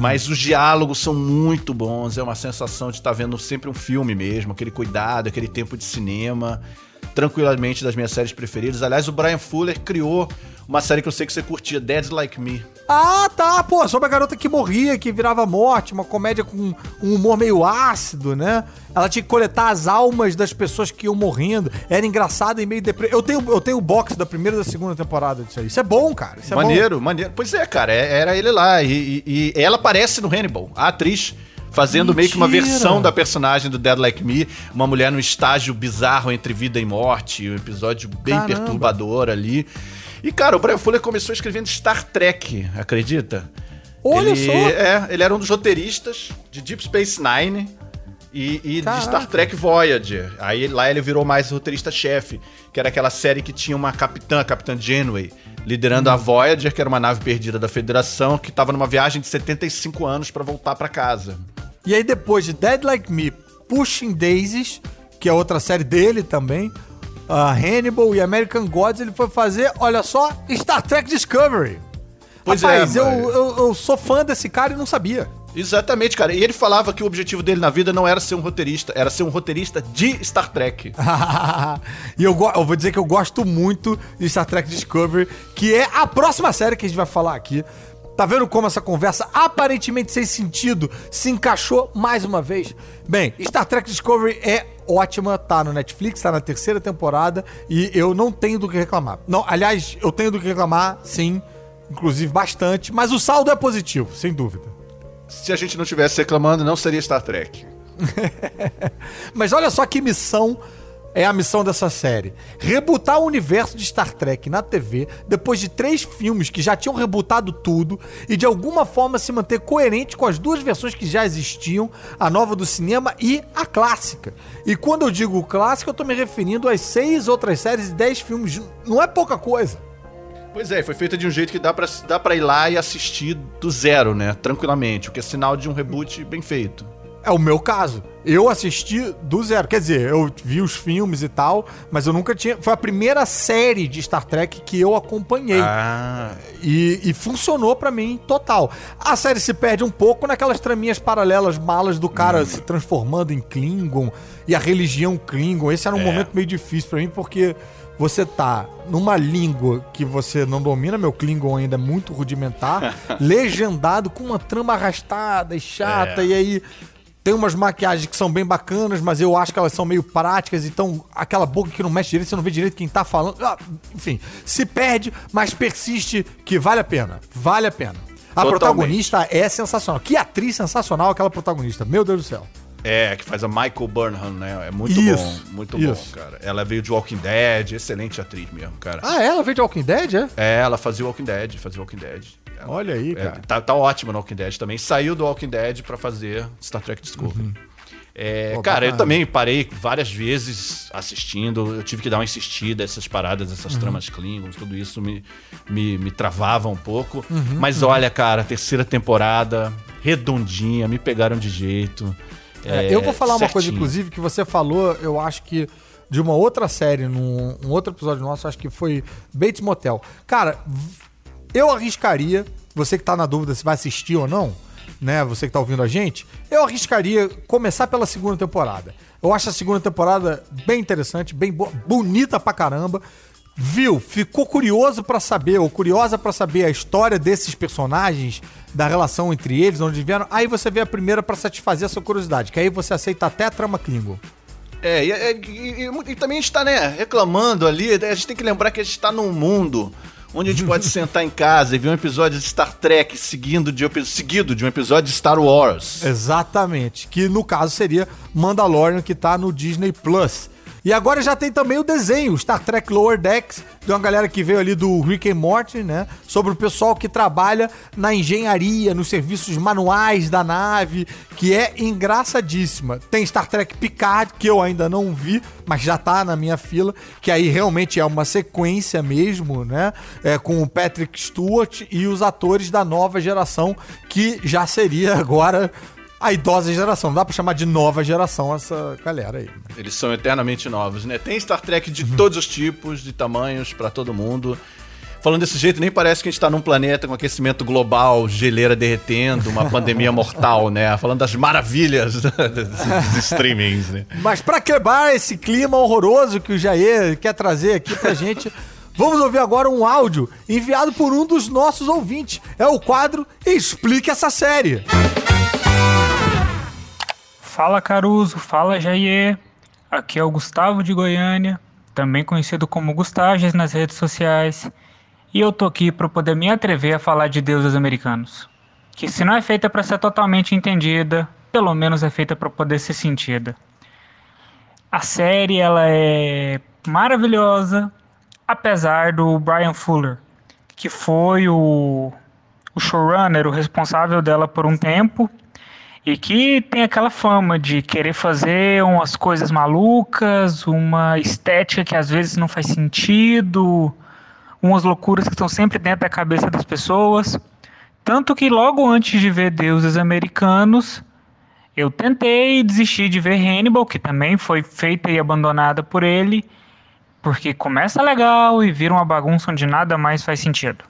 Mas os diálogos são muito bons, é uma sensação de estar vendo sempre um filme mesmo, aquele cuidado, aquele tempo de cinema. Tranquilamente das minhas séries preferidas. Aliás, o Brian Fuller criou uma série que eu sei que você curtia, Dead Like Me. Ah, tá, pô, sobre a garota que morria, que virava morte, uma comédia com um humor meio ácido, né? Ela tinha que coletar as almas das pessoas que iam morrendo. Era engraçado e meio depre... Eu tenho, eu tenho o box da primeira e da segunda temporada disso aí. Isso é bom, cara. Isso é bom. maneiro, maneiro. Pois é, cara, é- era ele lá. E, e- e ela aparece no Hannibal, a atriz. Fazendo meio que uma Mentira! versão da personagem do Dead Like Me, uma mulher num estágio bizarro entre vida e morte, um episódio bem Caramba. perturbador ali. E, cara, o Brian Fuller começou escrevendo Star Trek, acredita? Olha ele, só! É, ele era um dos roteiristas de Deep Space Nine e, e de. Star Trek Voyager. Aí lá ele virou mais roteirista-chefe, que era aquela série que tinha uma capitã, a Capitã Janeway, liderando Hum. a Voyager, que era uma nave perdida da Federação, que tava numa viagem de 75 anos pra voltar pra casa. E aí depois de Dead Like Me, Pushing Daisies, que é outra série dele também, uh, Hannibal e American Gods, ele foi fazer, olha só, Star Trek Discovery. Pois Rapaz, é, eu, mas- eu, eu sou fã desse cara e não sabia. Exatamente, cara. E ele falava que o objetivo dele na vida não era ser um roteirista, era ser um roteirista de Star Trek. [LAUGHS] e eu, eu vou dizer que eu gosto muito de Star Trek Discovery, que é a próxima série que a gente vai falar aqui. Tá vendo como essa conversa, aparentemente sem sentido, se encaixou mais uma vez? Bem, Star Trek Discovery é ótima, tá no Netflix, tá na terceira temporada e eu não tenho do que reclamar. Não, aliás, eu tenho do que reclamar, sim, inclusive bastante, mas o saldo é positivo, sem dúvida. Se a gente não tivesse reclamando, não seria Star Trek. [LAUGHS] Mas olha só que missão é a missão dessa série. Rebutar o universo de Star Trek na TV, depois de três filmes que já tinham rebutado tudo, e de alguma forma se manter coerente com as duas versões que já existiam, a nova do cinema e a clássica. E quando eu digo clássica, eu tô me referindo às seis outras séries e dez filmes. Não é pouca coisa. Pois é, foi feita de um jeito que dá pra, dá pra ir lá e assistir do zero, né? Tranquilamente, o que é sinal de um reboot bem feito. É o meu caso. Eu assisti do zero. Quer dizer, eu vi os filmes e tal, mas eu nunca tinha. Foi a primeira série de Star Trek que eu acompanhei. Ah, E, e funcionou pra mim total. A série se perde um pouco naquelas traminhas paralelas malas do cara se transformando em Klingon e a religião Klingon. Esse era um É. momento meio difícil pra mim porque você tá numa língua que você não domina, meu Klingon ainda é muito rudimentar, [LAUGHS] legendado com uma trama arrastada e chata, É. e aí tem umas maquiagens que são bem bacanas, mas eu acho que elas são meio práticas, então aquela boca que não mexe direito, você não vê direito quem tá falando. Ah, enfim, se perde, mas persiste que vale a pena. Vale a pena. A Totalmente. protagonista é sensacional. Que atriz sensacional aquela protagonista. Meu Deus do céu. é, que faz a Michael Burnham, né? É muito Isso, bom, muito isso. bom, cara. Ela veio de Walking Dead, excelente atriz mesmo, cara. Ah, ela veio de Walking Dead, é? É, ela fazia Walking Dead, fazia Walking Dead. Olha aí, é, cara. tá, tá ótima no Walking Dead também. Saiu do Walking Dead pra fazer Star Trek Discovery. É, Uhum. Pô, cara, eu também parei várias vezes assistindo. Eu tive que dar uma insistida, essas paradas, Uhum. essas tramas Klingons, tudo isso me, me, me travava um pouco. Uhum, Mas olha, cara, terceira temporada, redondinha, me pegaram de jeito. É, É, eu vou falar uma coisa, certinho. inclusive, que você falou, eu acho que de uma outra série, num um outro episódio nosso, acho que foi Bates Motel. Cara, eu arriscaria, você que tá na dúvida se vai assistir ou não, né? Você que tá ouvindo a gente, eu arriscaria começar pela segunda temporada. Eu acho a segunda temporada bem interessante, bem boa, bonita pra caramba. Viu? Ficou curioso pra saber, ou curiosa pra saber a história desses personagens, da relação entre eles, onde vieram. Aí você vê a primeira pra satisfazer a sua curiosidade, que aí você aceita até a trama Klingon. É, e, e- e- e também a gente tá, né, reclamando ali. A gente tem que lembrar que a gente tá num mundo onde a gente pode sentar em casa e ver um episódio de Star Trek seguindo de, seguido de um episódio de Star Wars. Exatamente. Que no caso seria Mandalorian, que tá no Disney Plus. E agora já tem também o desenho, Star Trek Lower Decks, de uma galera que veio ali do Rick and Morty, né? Sobre o pessoal que trabalha na engenharia, nos serviços manuais da nave, que é engraçadíssima. Tem Star Trek Picard, que eu ainda não vi, mas já tá na minha fila, que aí realmente é uma sequência mesmo, né? É, com o Patrick Stewart e os atores da nova geração, que já seria [LAUGHS] agora a idosa geração. Não dá pra chamar de nova geração essa galera aí. Eles são eternamente novos, né? Tem Star Trek de todos os tipos, de tamanhos, pra todo mundo. Falando desse jeito, nem parece que a gente tá num planeta com aquecimento global, geleira derretendo, uma pandemia [LAUGHS] mortal, né? Falando das maravilhas [LAUGHS] dos streamings, né? Mas pra quebrar esse clima horroroso que o Jair quer trazer aqui pra gente, [LAUGHS] vamos ouvir agora um áudio enviado por um dos nossos ouvintes. É o quadro Explique essa série. Fala Caruso, fala Jair. Aqui é o Gustavo de Goiânia, também conhecido como Gustages nas redes sociais. E eu tô aqui para poder me atrever a falar de deuses americanos. Que se não é feita para ser totalmente entendida, pelo menos é feita para poder ser sentida. A série ela é maravilhosa, apesar do Brian Fuller, que foi o, o showrunner, o responsável dela por um tempo, e que tem aquela fama de querer fazer umas coisas malucas, uma estética que às vezes não faz sentido, umas loucuras que estão sempre dentro da cabeça das pessoas. Tanto que logo antes de ver Deuses Americanos, eu tentei desistir de ver Hannibal, que também foi feita e abandonada por ele, porque começa legal e vira uma bagunça onde nada mais faz sentido.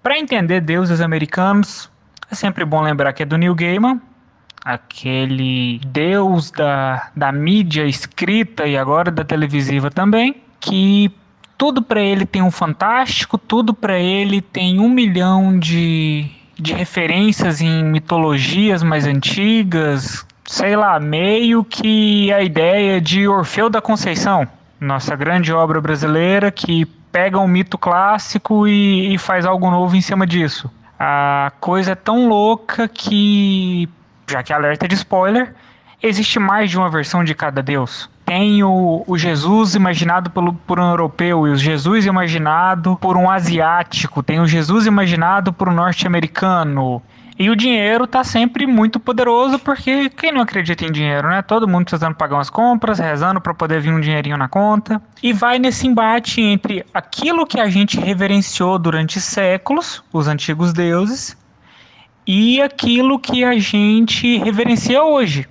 Para entender deuses americanos, é sempre bom lembrar que é do Neil Gaiman, aquele deus da, da mídia escrita e agora da televisiva também, que tudo para ele tem um fantástico, tudo para ele tem um milhão de, de referências em mitologias mais antigas, sei lá, meio que a ideia de Orfeu da Conceição, nossa grande obra brasileira que pega um mito clássico e, e faz algo novo em cima disso. A coisa é tão louca que já que alerta de spoiler, existe mais de uma versão de cada deus. Tem o, o Jesus imaginado pelo, por um europeu e o Jesus imaginado por um asiático. Tem o Jesus imaginado por um norte-americano. E o dinheiro tá sempre muito poderoso porque quem não acredita em dinheiro, né? Todo mundo precisando pagar umas compras, rezando para poder vir um dinheirinho na conta. E vai nesse embate entre aquilo que a gente reverenciou durante séculos, os antigos deuses, e aquilo que a gente reverencia hoje.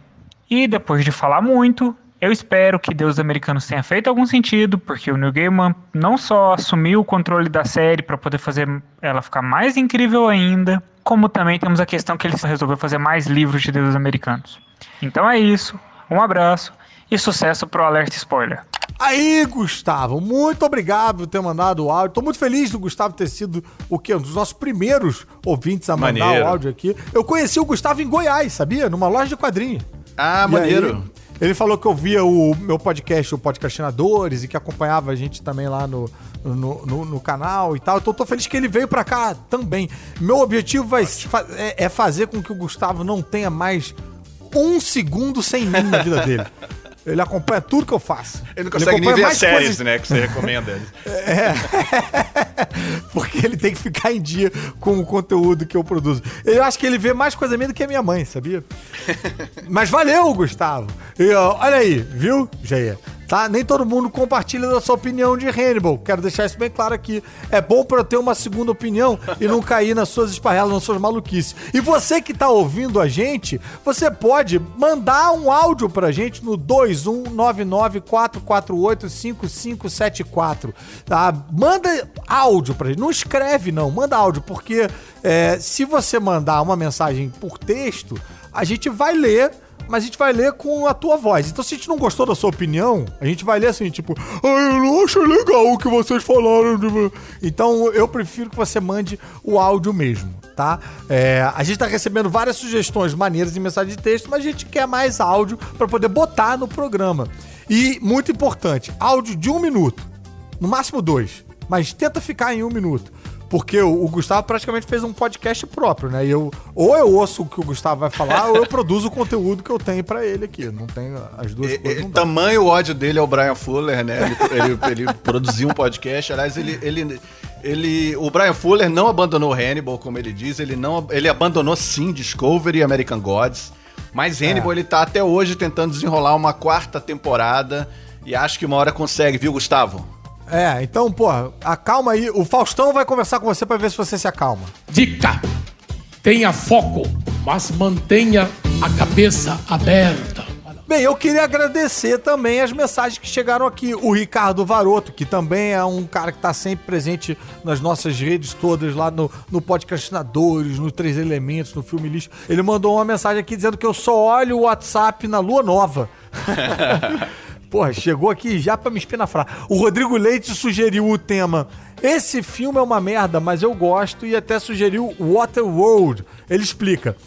E depois de falar muito, eu espero que Deus Americanos tenha feito algum sentido, porque o Neil Gaiman não só assumiu o controle da série para poder fazer ela ficar mais incrível ainda, como também temos a questão que ele resolveu fazer mais livros de Deus Americanos. Então é isso, um abraço e sucesso pro Alerta Spoiler. Aí, Gustavo, muito obrigado por ter mandado o áudio. Tô muito feliz do Gustavo ter sido o quê? Um dos nossos primeiros ouvintes a mandar Maneiro. o áudio aqui. Eu conheci o Gustavo em Goiás, sabia? Numa loja de quadrinho. Ah, E maneiro. aí, ele falou que ouvia o meu podcast, o Podcastinadores, e que acompanhava a gente também lá no, no, no- no canal e tal. Então tô feliz que ele veio pra cá também. Meu objetivo vai, é, é fazer com que o Gustavo não tenha mais um segundo sem mim na vida dele. [LAUGHS] Ele acompanha tudo que eu faço. Ele não consegue nem acompanha ver mais as séries, coisas- né, que você recomenda. [LAUGHS] Porque ele tem que ficar em dia com o conteúdo que eu produzo. Eu acho que ele vê mais coisa minha do que a minha mãe, sabia? [LAUGHS] Mas valeu, Gustavo. E, ó, olha aí, viu, Jair? Tá? Nem todo mundo compartilha da sua opinião de Hannibal. Quero deixar isso bem claro aqui. É bom pra eu ter uma segunda opinião e não cair nas suas esparrelas, nas suas maluquices. E você que tá ouvindo a gente, você pode mandar um áudio pra gente no 21994485574. Tá? Manda áudio pra gente. Não escreve, não. Manda áudio, porque é, se você mandar uma mensagem por texto, a gente vai ler mas a gente vai ler com a tua voz. Então, se a gente não gostou da sua opinião, a gente vai ler assim, tipo, ah, eu não achei legal o que vocês falaram. Então, eu prefiro que você mande o áudio mesmo, tá? É, a gente tá recebendo várias sugestões maneiras em mensagem de texto, mas a gente quer mais áudio para poder botar no programa. E, muito importante, áudio de um minuto, no máximo dois, mas tenta ficar em um minuto. Porque o, o Gustavo praticamente fez um podcast próprio, né? E eu, ou eu ouço o que o Gustavo vai falar, ou eu produzo o conteúdo que eu tenho pra ele aqui. Não tem as duas E- coisas. e- Não dá. tamanho ódio dele ao Brian Fuller, né? Ele, ele- ele produziu um podcast. Aliás, ele, ele, ele. O Brian Fuller não abandonou Hannibal, como ele diz. Ele, não, ele abandonou sim Discovery e American Gods. Mas Hannibal, ele tá até hoje tentando desenrolar uma quarta temporada. E acho que uma hora consegue, viu, Gustavo? É, então, pô, acalma aí. O Faustão vai conversar com você pra ver se você se acalma. Dica: tenha foco, mas mantenha a cabeça aberta. Bem, eu queria agradecer também as mensagens que chegaram aqui. O Ricardo Varoto, que também é um cara que está sempre presente nas nossas redes todas, lá no, no Podcastinadores, no Três Elementos, no Filme Lixo. Ele mandou uma mensagem aqui dizendo que eu só olho o WhatsApp na lua nova. [LAUGHS] Porra, chegou aqui já pra me espinafrar. O Rodrigo Leite sugeriu o tema. Esse filme é uma merda, mas eu gosto e até sugeriu Waterworld. Ele explica.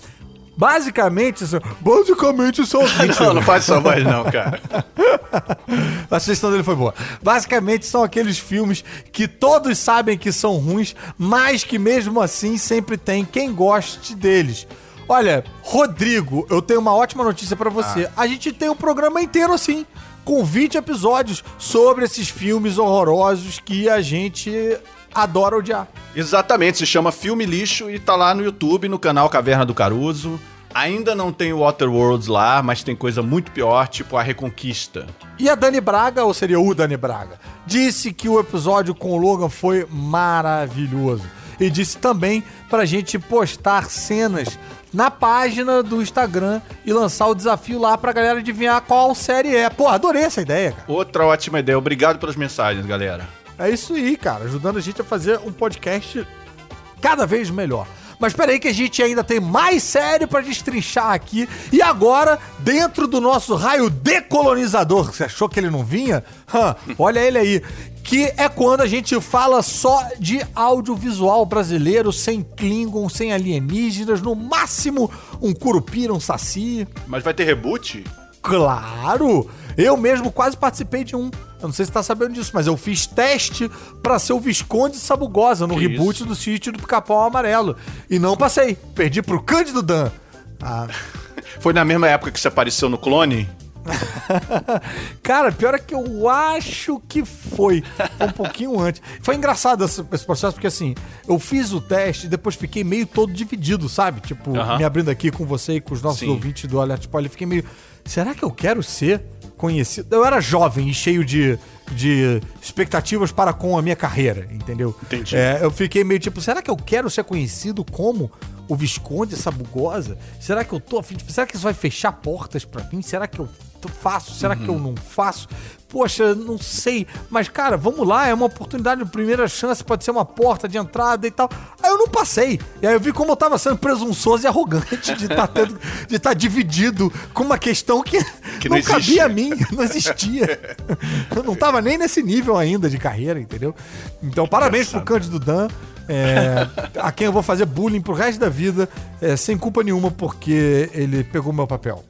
Basicamente, basicamente são. [LAUGHS] Não, não faz sua voz, não, cara. [LAUGHS] A sugestão dele foi boa. Basicamente são aqueles filmes que todos sabem que são ruins, mas que mesmo assim sempre tem quem goste deles. Olha, Rodrigo, eu tenho uma ótima notícia pra você. A gente tem um programa inteiro assim, com 20 episódios sobre esses filmes horrorosos que a gente adora odiar. Exatamente, se chama Filme Lixo e tá lá no YouTube, no canal Caverna do Caruso. Ainda não tem o Waterworlds lá, mas tem coisa muito pior, tipo A Reconquista. E a Dani Braga, ou seria o Dani Braga, disse que o episódio com o Logan foi maravilhoso. E disse também pra gente postar cenas na página do Instagram e lançar o desafio lá pra galera adivinhar qual série é. Pô, adorei essa ideia, cara. Outra ótima ideia. Obrigado pelas mensagens, galera. É isso aí, cara, ajudando a gente a fazer um podcast cada vez melhor. Mas peraí que a gente ainda tem mais série pra destrinchar aqui. E agora, dentro do nosso raio decolonizador, você achou que ele não vinha? Olha ele aí. Que é quando a gente fala só de audiovisual brasileiro, sem Klingon, sem alienígenas, no máximo um Curupira, um Saci. Mas vai ter reboot? Claro! Eu mesmo quase participei de um. Eu não sei se você tá sabendo disso, mas eu fiz teste pra ser o Visconde Sabugosa no Que reboot isso? do sítio do Pica-Pau Amarelo. E não passei. Perdi pro Cândido Dan. Ah, [LAUGHS] Foi na mesma época que você apareceu no clone? [LAUGHS] Cara, pior é que eu acho que foi. Foi um pouquinho [LAUGHS] antes. Foi engraçado esse, esse processo, porque assim, eu fiz o teste e depois fiquei meio todo dividido, sabe? Tipo, Aham. me abrindo aqui com você e com os nossos Sim. ouvintes do Alert Spoiler, fiquei meio. Será que eu quero ser conhecido? Eu era jovem e cheio de, de expectativas para com a minha carreira, entendeu? Entendi. É, eu fiquei meio tipo, será que eu quero ser conhecido como o Visconde Sabugosa? Será que eu tô afim de... Será que isso vai fechar portas pra mim? Será que eu faço? Será que eu não faço? Poxa, não sei. Mas, cara, vamos lá, é uma oportunidade de primeira chance, pode ser uma porta de entrada e tal. Aí eu não passei. E aí eu vi como eu tava sendo presunçoso e arrogante de estar [LAUGHS] de tá dividido com uma questão que, [LAUGHS] Que não, não cabia a mim, não existia. [LAUGHS] Eu não tava nem nesse nível ainda de carreira, entendeu? Então, parabéns pro Cândido Dan. é, a quem eu vou fazer bullying pro resto da vida, é, sem culpa nenhuma, porque ele pegou meu papel.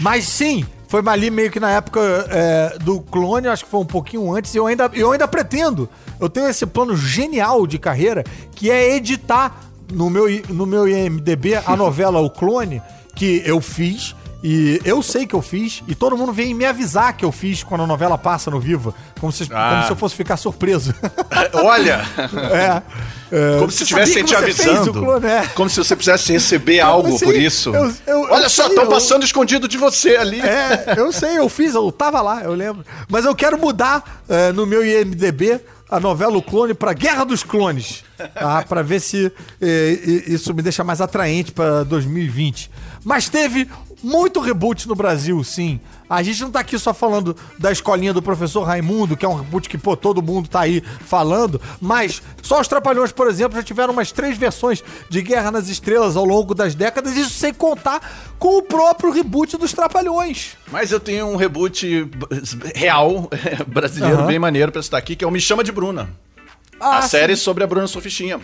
Mas sim, foi ali meio que na época é, do clone, acho que foi um pouquinho antes, e eu ainda, eu ainda pretendo. Eu tenho esse plano genial de carreira, que é editar no meu, no meu IMDB a [LAUGHS] novela O Clone, que eu fiz. E eu sei que eu fiz, e todo mundo vem me avisar que eu fiz quando a novela passa no Viva, como se, Ah. como se eu fosse ficar surpreso. [LAUGHS] Olha! é, é, Como se estivessem sabia te avisando. clone, é. Como se você precisasse receber algo sim, por isso. eu- eu- Olha só, sei, estão passando escondido de você ali. É, eu sei, eu fiz, eu tava lá, eu lembro. Mas eu quero mudar é, no meu IMDB a novela O Clone pra Guerra dos Clones. Tá? Pra ver se é, isso me deixa mais atraente pra 2020. Mas teve muito reboot no Brasil, sim. A gente não tá aqui só falando da escolinha do professor Raimundo, que é um reboot que, pô, todo mundo tá aí falando, mas só os Trapalhões, por exemplo, já tiveram umas três versões de Guerra nas Estrelas ao longo das décadas, isso sem contar com o próprio reboot dos Trapalhões. Mas eu tenho um reboot real, [LAUGHS] brasileiro, Aham. bem maneiro pra citar aqui, que é o Me Chama de Bruna. Ah, a série sim. sobre a Bruna Sofistinha.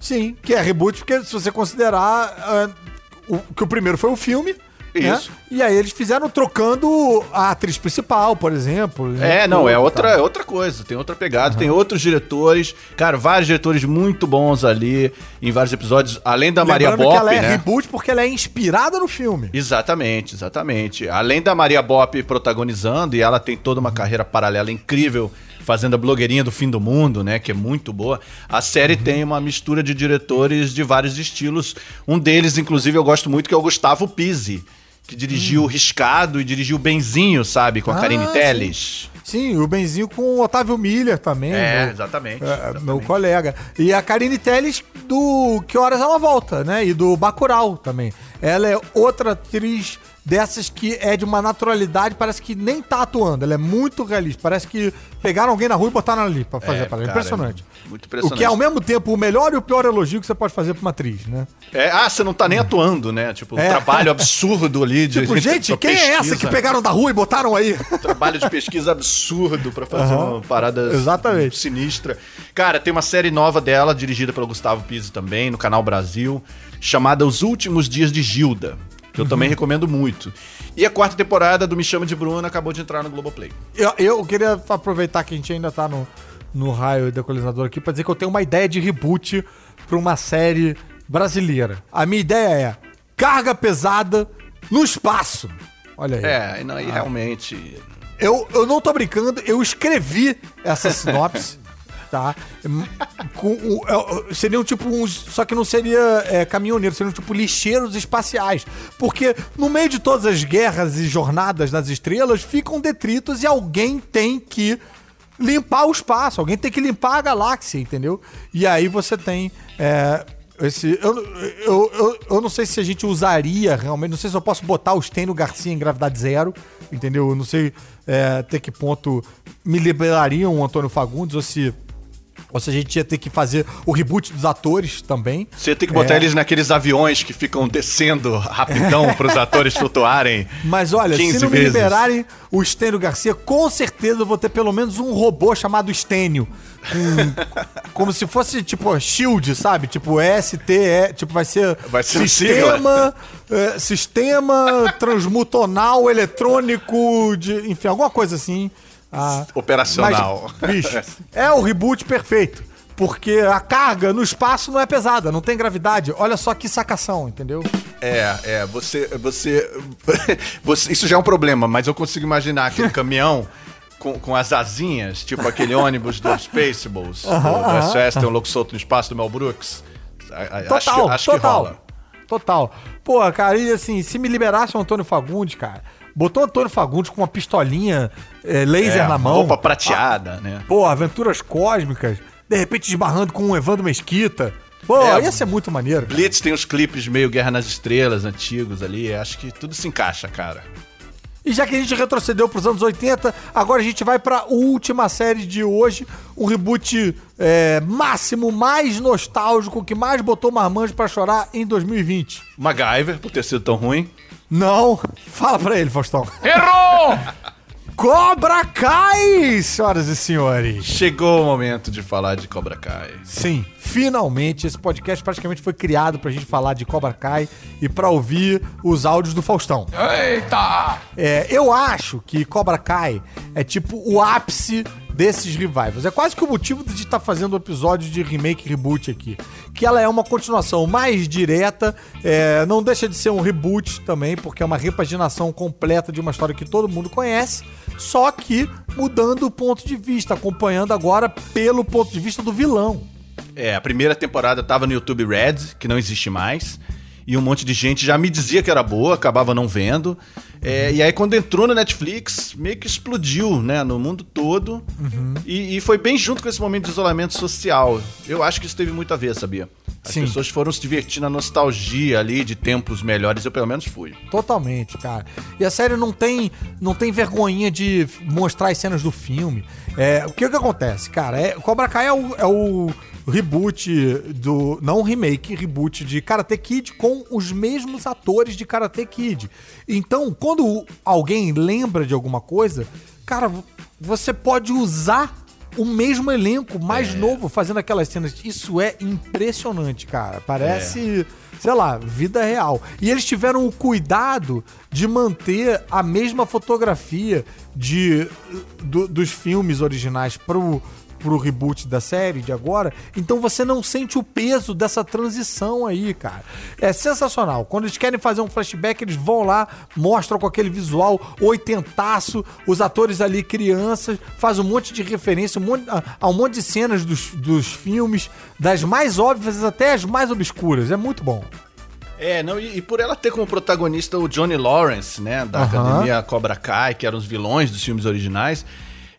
Sim, que é reboot, porque se você considerar ah, o, que o primeiro foi o filme. Né? Isso. E aí eles fizeram trocando a atriz principal, por exemplo. né? É, não, é Tudo, outra, tá. é outra coisa, tem outra pegada, tem outros diretores, cara, vários diretores muito bons ali, em vários episódios, além da Maria Lembrando Bop, que ela é né? reboot porque ela é inspirada no filme. Exatamente, exatamente. Além da Maria Bop protagonizando, e ela tem toda uma carreira paralela incrível, fazendo a blogueirinha do fim do mundo, né? Que é muito boa. A série tem uma mistura de diretores de vários estilos. Um deles, inclusive, eu gosto muito, que é o Gustavo Pizzi, que dirigiu Riscado e dirigiu Benzinho, sabe? Com a Ah, Karine. Telles. Sim, o Benzinho com o Otávio Miller também. É, meu- exatamente, é, exatamente. Meu colega. E a Karine Telles do Que Horas Ela Volta, né? E do Bacurau também. Ela é outra atriz dessas que é de uma naturalidade, parece que nem tá atuando. Ela é muito realista. Parece que pegaram alguém na rua e botaram ali pra fazer É, a parada. cara, Impressionante. é muito O impressionante. que é ao mesmo tempo o melhor e o pior elogio que você pode fazer pra uma atriz, né? É, ah, você não tá nem atuando, né? Tipo, É. um trabalho absurdo ali de. [LAUGHS] Tipo, gente, [LAUGHS] quem é essa pesquisa. que pegaram da rua e botaram aí? trabalho de pesquisa absurdo pra fazer Aham. uma parada Exatamente. sinistra. Cara, tem uma série nova dela, dirigida pelo Gustavo Pizzi também, no canal Brasil, chamada Os Últimos Dias de Gilda, que eu Uhum. também recomendo muito. E a quarta temporada do Me Chama de Bruna acabou de entrar no Globoplay. Eu, eu queria aproveitar que a gente ainda tá no, no raio decolonizador aqui pra dizer que eu tenho uma ideia de reboot pra uma série brasileira. A minha ideia é carga pesada no espaço. Olha aí. É, e não, e realmente. Eu, eu não tô brincando, eu escrevi essa [LAUGHS] sinopse, tá? Com, o- é, é, seriam tipo uns. Só que não seria é, caminhoneiro, seriam tipo lixeiros espaciais. Porque no meio de todas as guerras e jornadas nas estrelas ficam detritos e alguém tem que limpar o espaço, alguém tem que limpar a galáxia, entendeu? E aí você tem. é, Esse, eu, eu, eu, eu não sei se a gente usaria realmente, não sei se eu posso botar o Stênio Garcia em gravidade zero, entendeu? Eu não sei é, até que ponto me liberariam o Antônio Fagundes ou se, ou se a gente ia ter que fazer o reboot dos atores também. Você tem que botar É. eles naqueles aviões que ficam descendo rapidão [LAUGHS] pros atores flutuarem. Mas olha, se 15 não me vezes. liberarem o Stênio Garcia, com certeza eu vou ter pelo menos um robô chamado Stênio. Com- [LAUGHS] como se fosse, tipo, Shield, sabe? Tipo, STE, tipo, vai ser, Vai ser sistema, é, sistema transmutonal eletrônico, de, enfim, alguma coisa assim. Ah, Operacional. mas, bicho, é o reboot perfeito. Porque a carga no espaço não é pesada, não tem gravidade. Olha só que sacação, entendeu? É, é, você, você, [LAUGHS] você- Isso já é um problema, mas eu consigo imaginar aquele [LAUGHS] caminhão com, com as asinhas, tipo aquele ônibus do [LAUGHS] Spaceballs, do, do SOS, tem um louco solto no espaço do Mel Brooks. Total, acho que, acho que total. rola. Total. Pô, cara, e assim, se me liberasse o Antônio Fagundes, cara, botou o Antônio Fagundes com uma pistolinha é, laser É, na mão. Roupa prateada, né? Pô, aventuras cósmicas, de repente esbarrando com o Evandro Mesquita. Pô, É, ia ser muito maneiro. cara. Blitz tem os clipes meio Guerra nas Estrelas antigos ali, acho que tudo se encaixa, cara. E já que a gente retrocedeu pros anos 80, agora a gente vai pra última série de hoje, um reboot é, máximo, mais nostálgico, que mais botou marmanjo pra chorar em 2020. MacGyver, por ter sido tão ruim. Não, fala pra ele, Faustão. Errou! [LAUGHS] Cobra Kai, senhoras e senhores. Chegou o momento de falar de Cobra Kai. Sim, finalmente esse podcast praticamente foi criado pra gente falar de Cobra Kai e pra ouvir os áudios do Faustão. Eita! É, eu acho que Cobra Kai é tipo o ápice desses revivals. É quase que o motivo de estar fazendo o episódio de remake e reboot aqui. Que ela é uma continuação mais direta, é, não deixa de ser um reboot também, porque é uma repaginação completa de uma história que todo mundo conhece, só que mudando o ponto de vista, acompanhando agora pelo ponto de vista do vilão. É, a primeira temporada tava no YouTube Red, que não existe mais. E um monte de gente já me dizia que era boa, acabava não vendo. É, e aí, quando entrou no Netflix, meio que explodiu, né? No mundo todo. E, e foi bem junto com esse momento de isolamento social. Eu acho que isso teve muito a ver, sabia? As Sim. pessoas foram se divertir na nostalgia ali de tempos melhores. Eu, pelo menos, fui. Totalmente, cara. E a série não tem, não tem vergonhinha de mostrar as cenas do filme. É, o que que acontece, cara? É, Cobra Kai é o, é o reboot do. Não remake, reboot de Karate Kid com os mesmos atores de Karate Kid. Então, quando alguém lembra de alguma coisa, cara, você pode usar o mesmo elenco mais novo fazendo aquelas cenas. Isso é impressionante, cara. Parece, sei lá, vida real. E eles tiveram o cuidado de manter a mesma fotografia de, do- dos filmes originais pro, pro reboot da série de agora. Então você não sente o peso dessa transição aí, cara. É sensacional. Quando eles querem fazer um flashback, eles vão lá, mostram com aquele visual oitentaço, os atores ali crianças, faz um monte de referência um monte, a, a um monte de cenas dos, dos filmes, das mais óbvias até as mais obscuras. É muito bom. É, não, e, e por ela ter como protagonista o Johnny Lawrence, né, da Aham. Academia Cobra Kai, que eram os vilões dos filmes originais,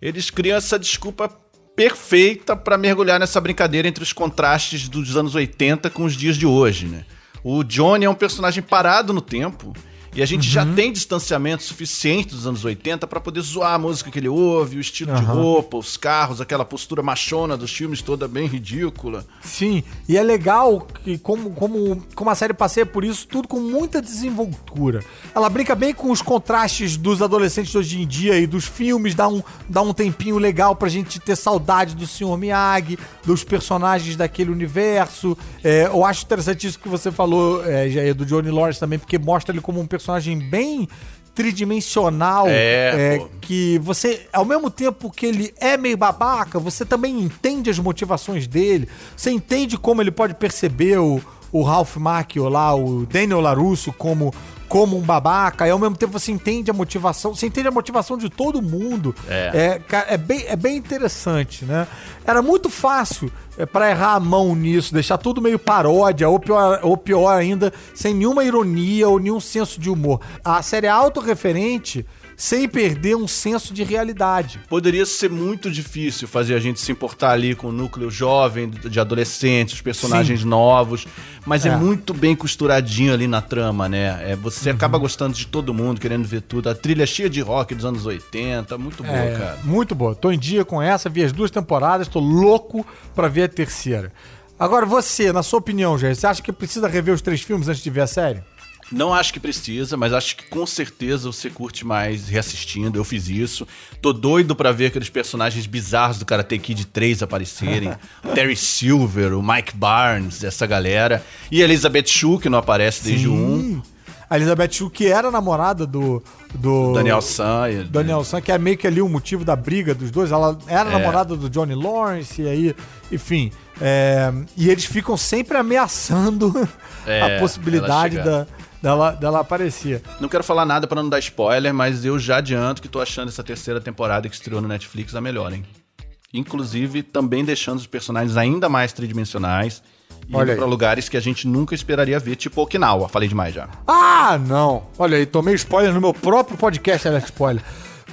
eles criam essa desculpa perfeita pra mergulhar nessa brincadeira entre os contrastes dos anos 80 com os dias de hoje, né? O Johnny é um personagem parado no tempo e a gente já tem distanciamento suficiente dos anos 80 pra poder zoar a música que ele ouve, o estilo de roupa, os carros, aquela postura machona dos filmes toda bem ridícula. Sim, e é legal que como, como, como a série passeia por isso, tudo com muita desenvoltura. Ela brinca bem com os contrastes dos adolescentes de hoje em dia e dos filmes, dá um, dá um tempinho legal pra gente ter saudade do Sr. Miyagi, dos personagens daquele universo. É, eu acho interessante isso que você falou, é, Jair, do Johnny Lawrence também, porque mostra ele como um personagem bem tridimensional. É, pô. que você, ao mesmo tempo que ele é meio babaca, você também entende as motivações dele, você entende como ele pode perceber o, o Ralph Macchio lá, o Daniel LaRusso como como um babaca, e ao mesmo tempo você entende a motivação, você entende a motivação de todo mundo. É. É, é, bem, é bem interessante, né? Era muito fácil é, para errar a mão nisso, deixar tudo meio paródia, ou pior, ou pior ainda, sem nenhuma ironia ou nenhum senso de humor. A série é autorreferente sem perder um senso de realidade. Poderia ser muito difícil fazer a gente se importar ali com o núcleo jovem, de adolescentes, os personagens novos, mas é. É. muito bem costuradinho ali na trama, né? É, você acaba gostando de todo mundo, querendo ver tudo. A trilha é cheia de rock dos anos 80, muito boa, É, cara. Muito boa. Tô em dia com essa, vi as duas temporadas, tô louco pra ver a terceira. Agora, você, na sua opinião, Jair, você acha que precisa rever os três filmes antes de ver a série? Não acho que precisa, mas acho que com certeza você curte mais reassistindo. Eu fiz isso. Tô doido pra ver aqueles personagens bizarros do Karate Kid 3 aparecerem. [LAUGHS] Terry Silver, o Mike Barnes, essa galera. E a Elizabeth Shue, que não aparece desde o 1. A Elizabeth Shue, que era namorada do... do Daniel San. e- Daniel San, que é meio que ali o motivo da briga dos dois. Ela era É. namorada do Johnny Lawrence, e aí, enfim. é, e eles ficam sempre ameaçando [LAUGHS] É, a possibilidade da, dela, dela aparecer. Não quero falar nada pra não dar spoiler, mas eu já adianto que tô achando essa terceira temporada que estreou no Netflix a melhor, hein? Inclusive, também deixando os personagens ainda mais tridimensionais. E Olha indo pra lugares que a gente nunca esperaria ver, tipo Okinawa. Falei demais já. Ah, não. Olha aí, tomei spoiler no meu próprio podcast, era spoiler.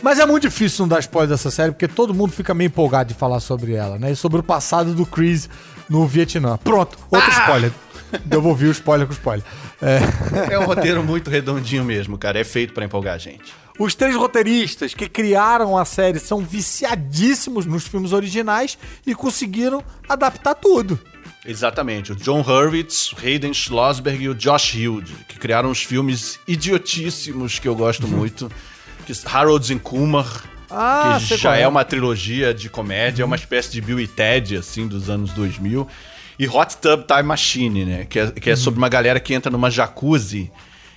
Mas é muito difícil não dar spoiler dessa série, porque todo mundo fica meio empolgado de falar sobre ela, né? E sobre o passado do Chris no Vietnã. Pronto, outro spoiler. Devolvi o spoiler com spoiler. É. É um roteiro muito redondinho mesmo, cara. É feito pra empolgar a gente. Os três roteiristas que criaram a série são viciadíssimos nos filmes originais e conseguiram adaptar tudo. Exatamente. O John Hurwitz, o Hayden Schlossberg e o Josh Hilde, que criaram os filmes idiotíssimos que eu gosto muito. Que Harold's and Kumar, Ah, que já é. é uma trilogia de comédia, é uma espécie de Bill e Ted, assim, dos anos 2000. E Hot Tub Time Machine, né? Que é, que é sobre uma galera que entra numa jacuzzi,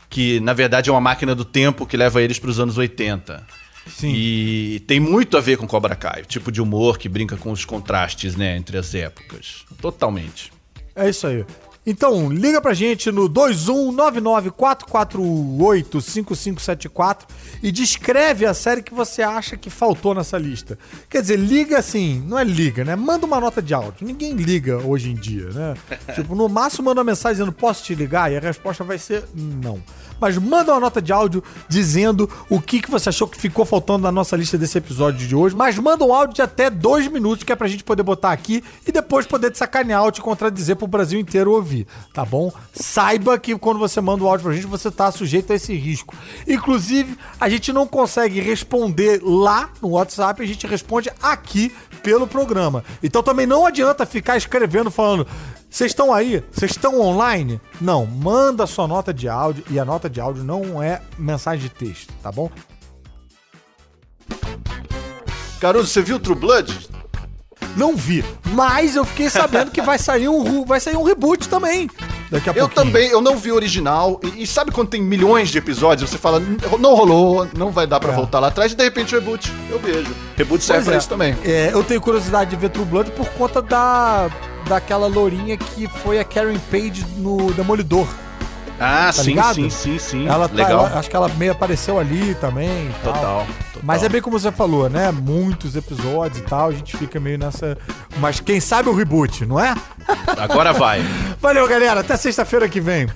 que na verdade é uma máquina do tempo que leva eles pros anos 80. Sim. E tem muito a ver com Cobra Kai, o tipo de humor que brinca com os contrastes, né, entre as épocas. Totalmente. É isso aí. Então, liga pra gente no 2199-448-5574 e descreve a série que você acha que faltou nessa lista. Quer dizer, liga assim, não é liga, né? Manda uma nota de áudio. Ninguém liga hoje em dia, né? [LAUGHS] tipo, no máximo manda uma mensagem dizendo posso te ligar e a resposta vai ser não. Mas manda uma nota de áudio dizendo o que, que você achou que ficou faltando na nossa lista desse episódio de hoje. Mas manda um áudio de até dois minutos, que é pra gente poder botar aqui e depois poder te sacanear ou te contradizer pro Brasil inteiro ouvir, tá bom? Saiba que quando você manda o áudio pra gente, você tá sujeito a esse risco. Inclusive, a gente não consegue responder lá no WhatsApp, a gente responde aqui pelo programa. Então também não adianta ficar escrevendo falando. Vocês estão aí? Vocês estão online? Não, manda sua nota de áudio e a nota de áudio não é mensagem de texto, tá bom? Caruso, você viu True Blood? Não vi, mas eu fiquei sabendo que vai sair um vai sair um reboot também. Daqui a Eu pouquinho. também, eu não vi o original. E, e sabe quando tem milhões de episódios, você fala, não rolou, não vai dar pra É. voltar lá atrás, e de repente o reboot. Eu vejo. Reboot serve Pois pra é. isso também. É, eu tenho curiosidade de ver True Blood por conta da daquela lourinha que foi a Karen Page no Demolidor. Ah, sim, ligado? sim, sim, sim. Ela tá- Legal. ela- acho que ela meio apareceu ali também. tal. Total, total. Mas é bem como você falou, né? Muitos episódios e tal, a gente fica meio nessa. Mas quem sabe o reboot, não é? Agora vai. [LAUGHS] Valeu, galera. Até sexta-feira que vem.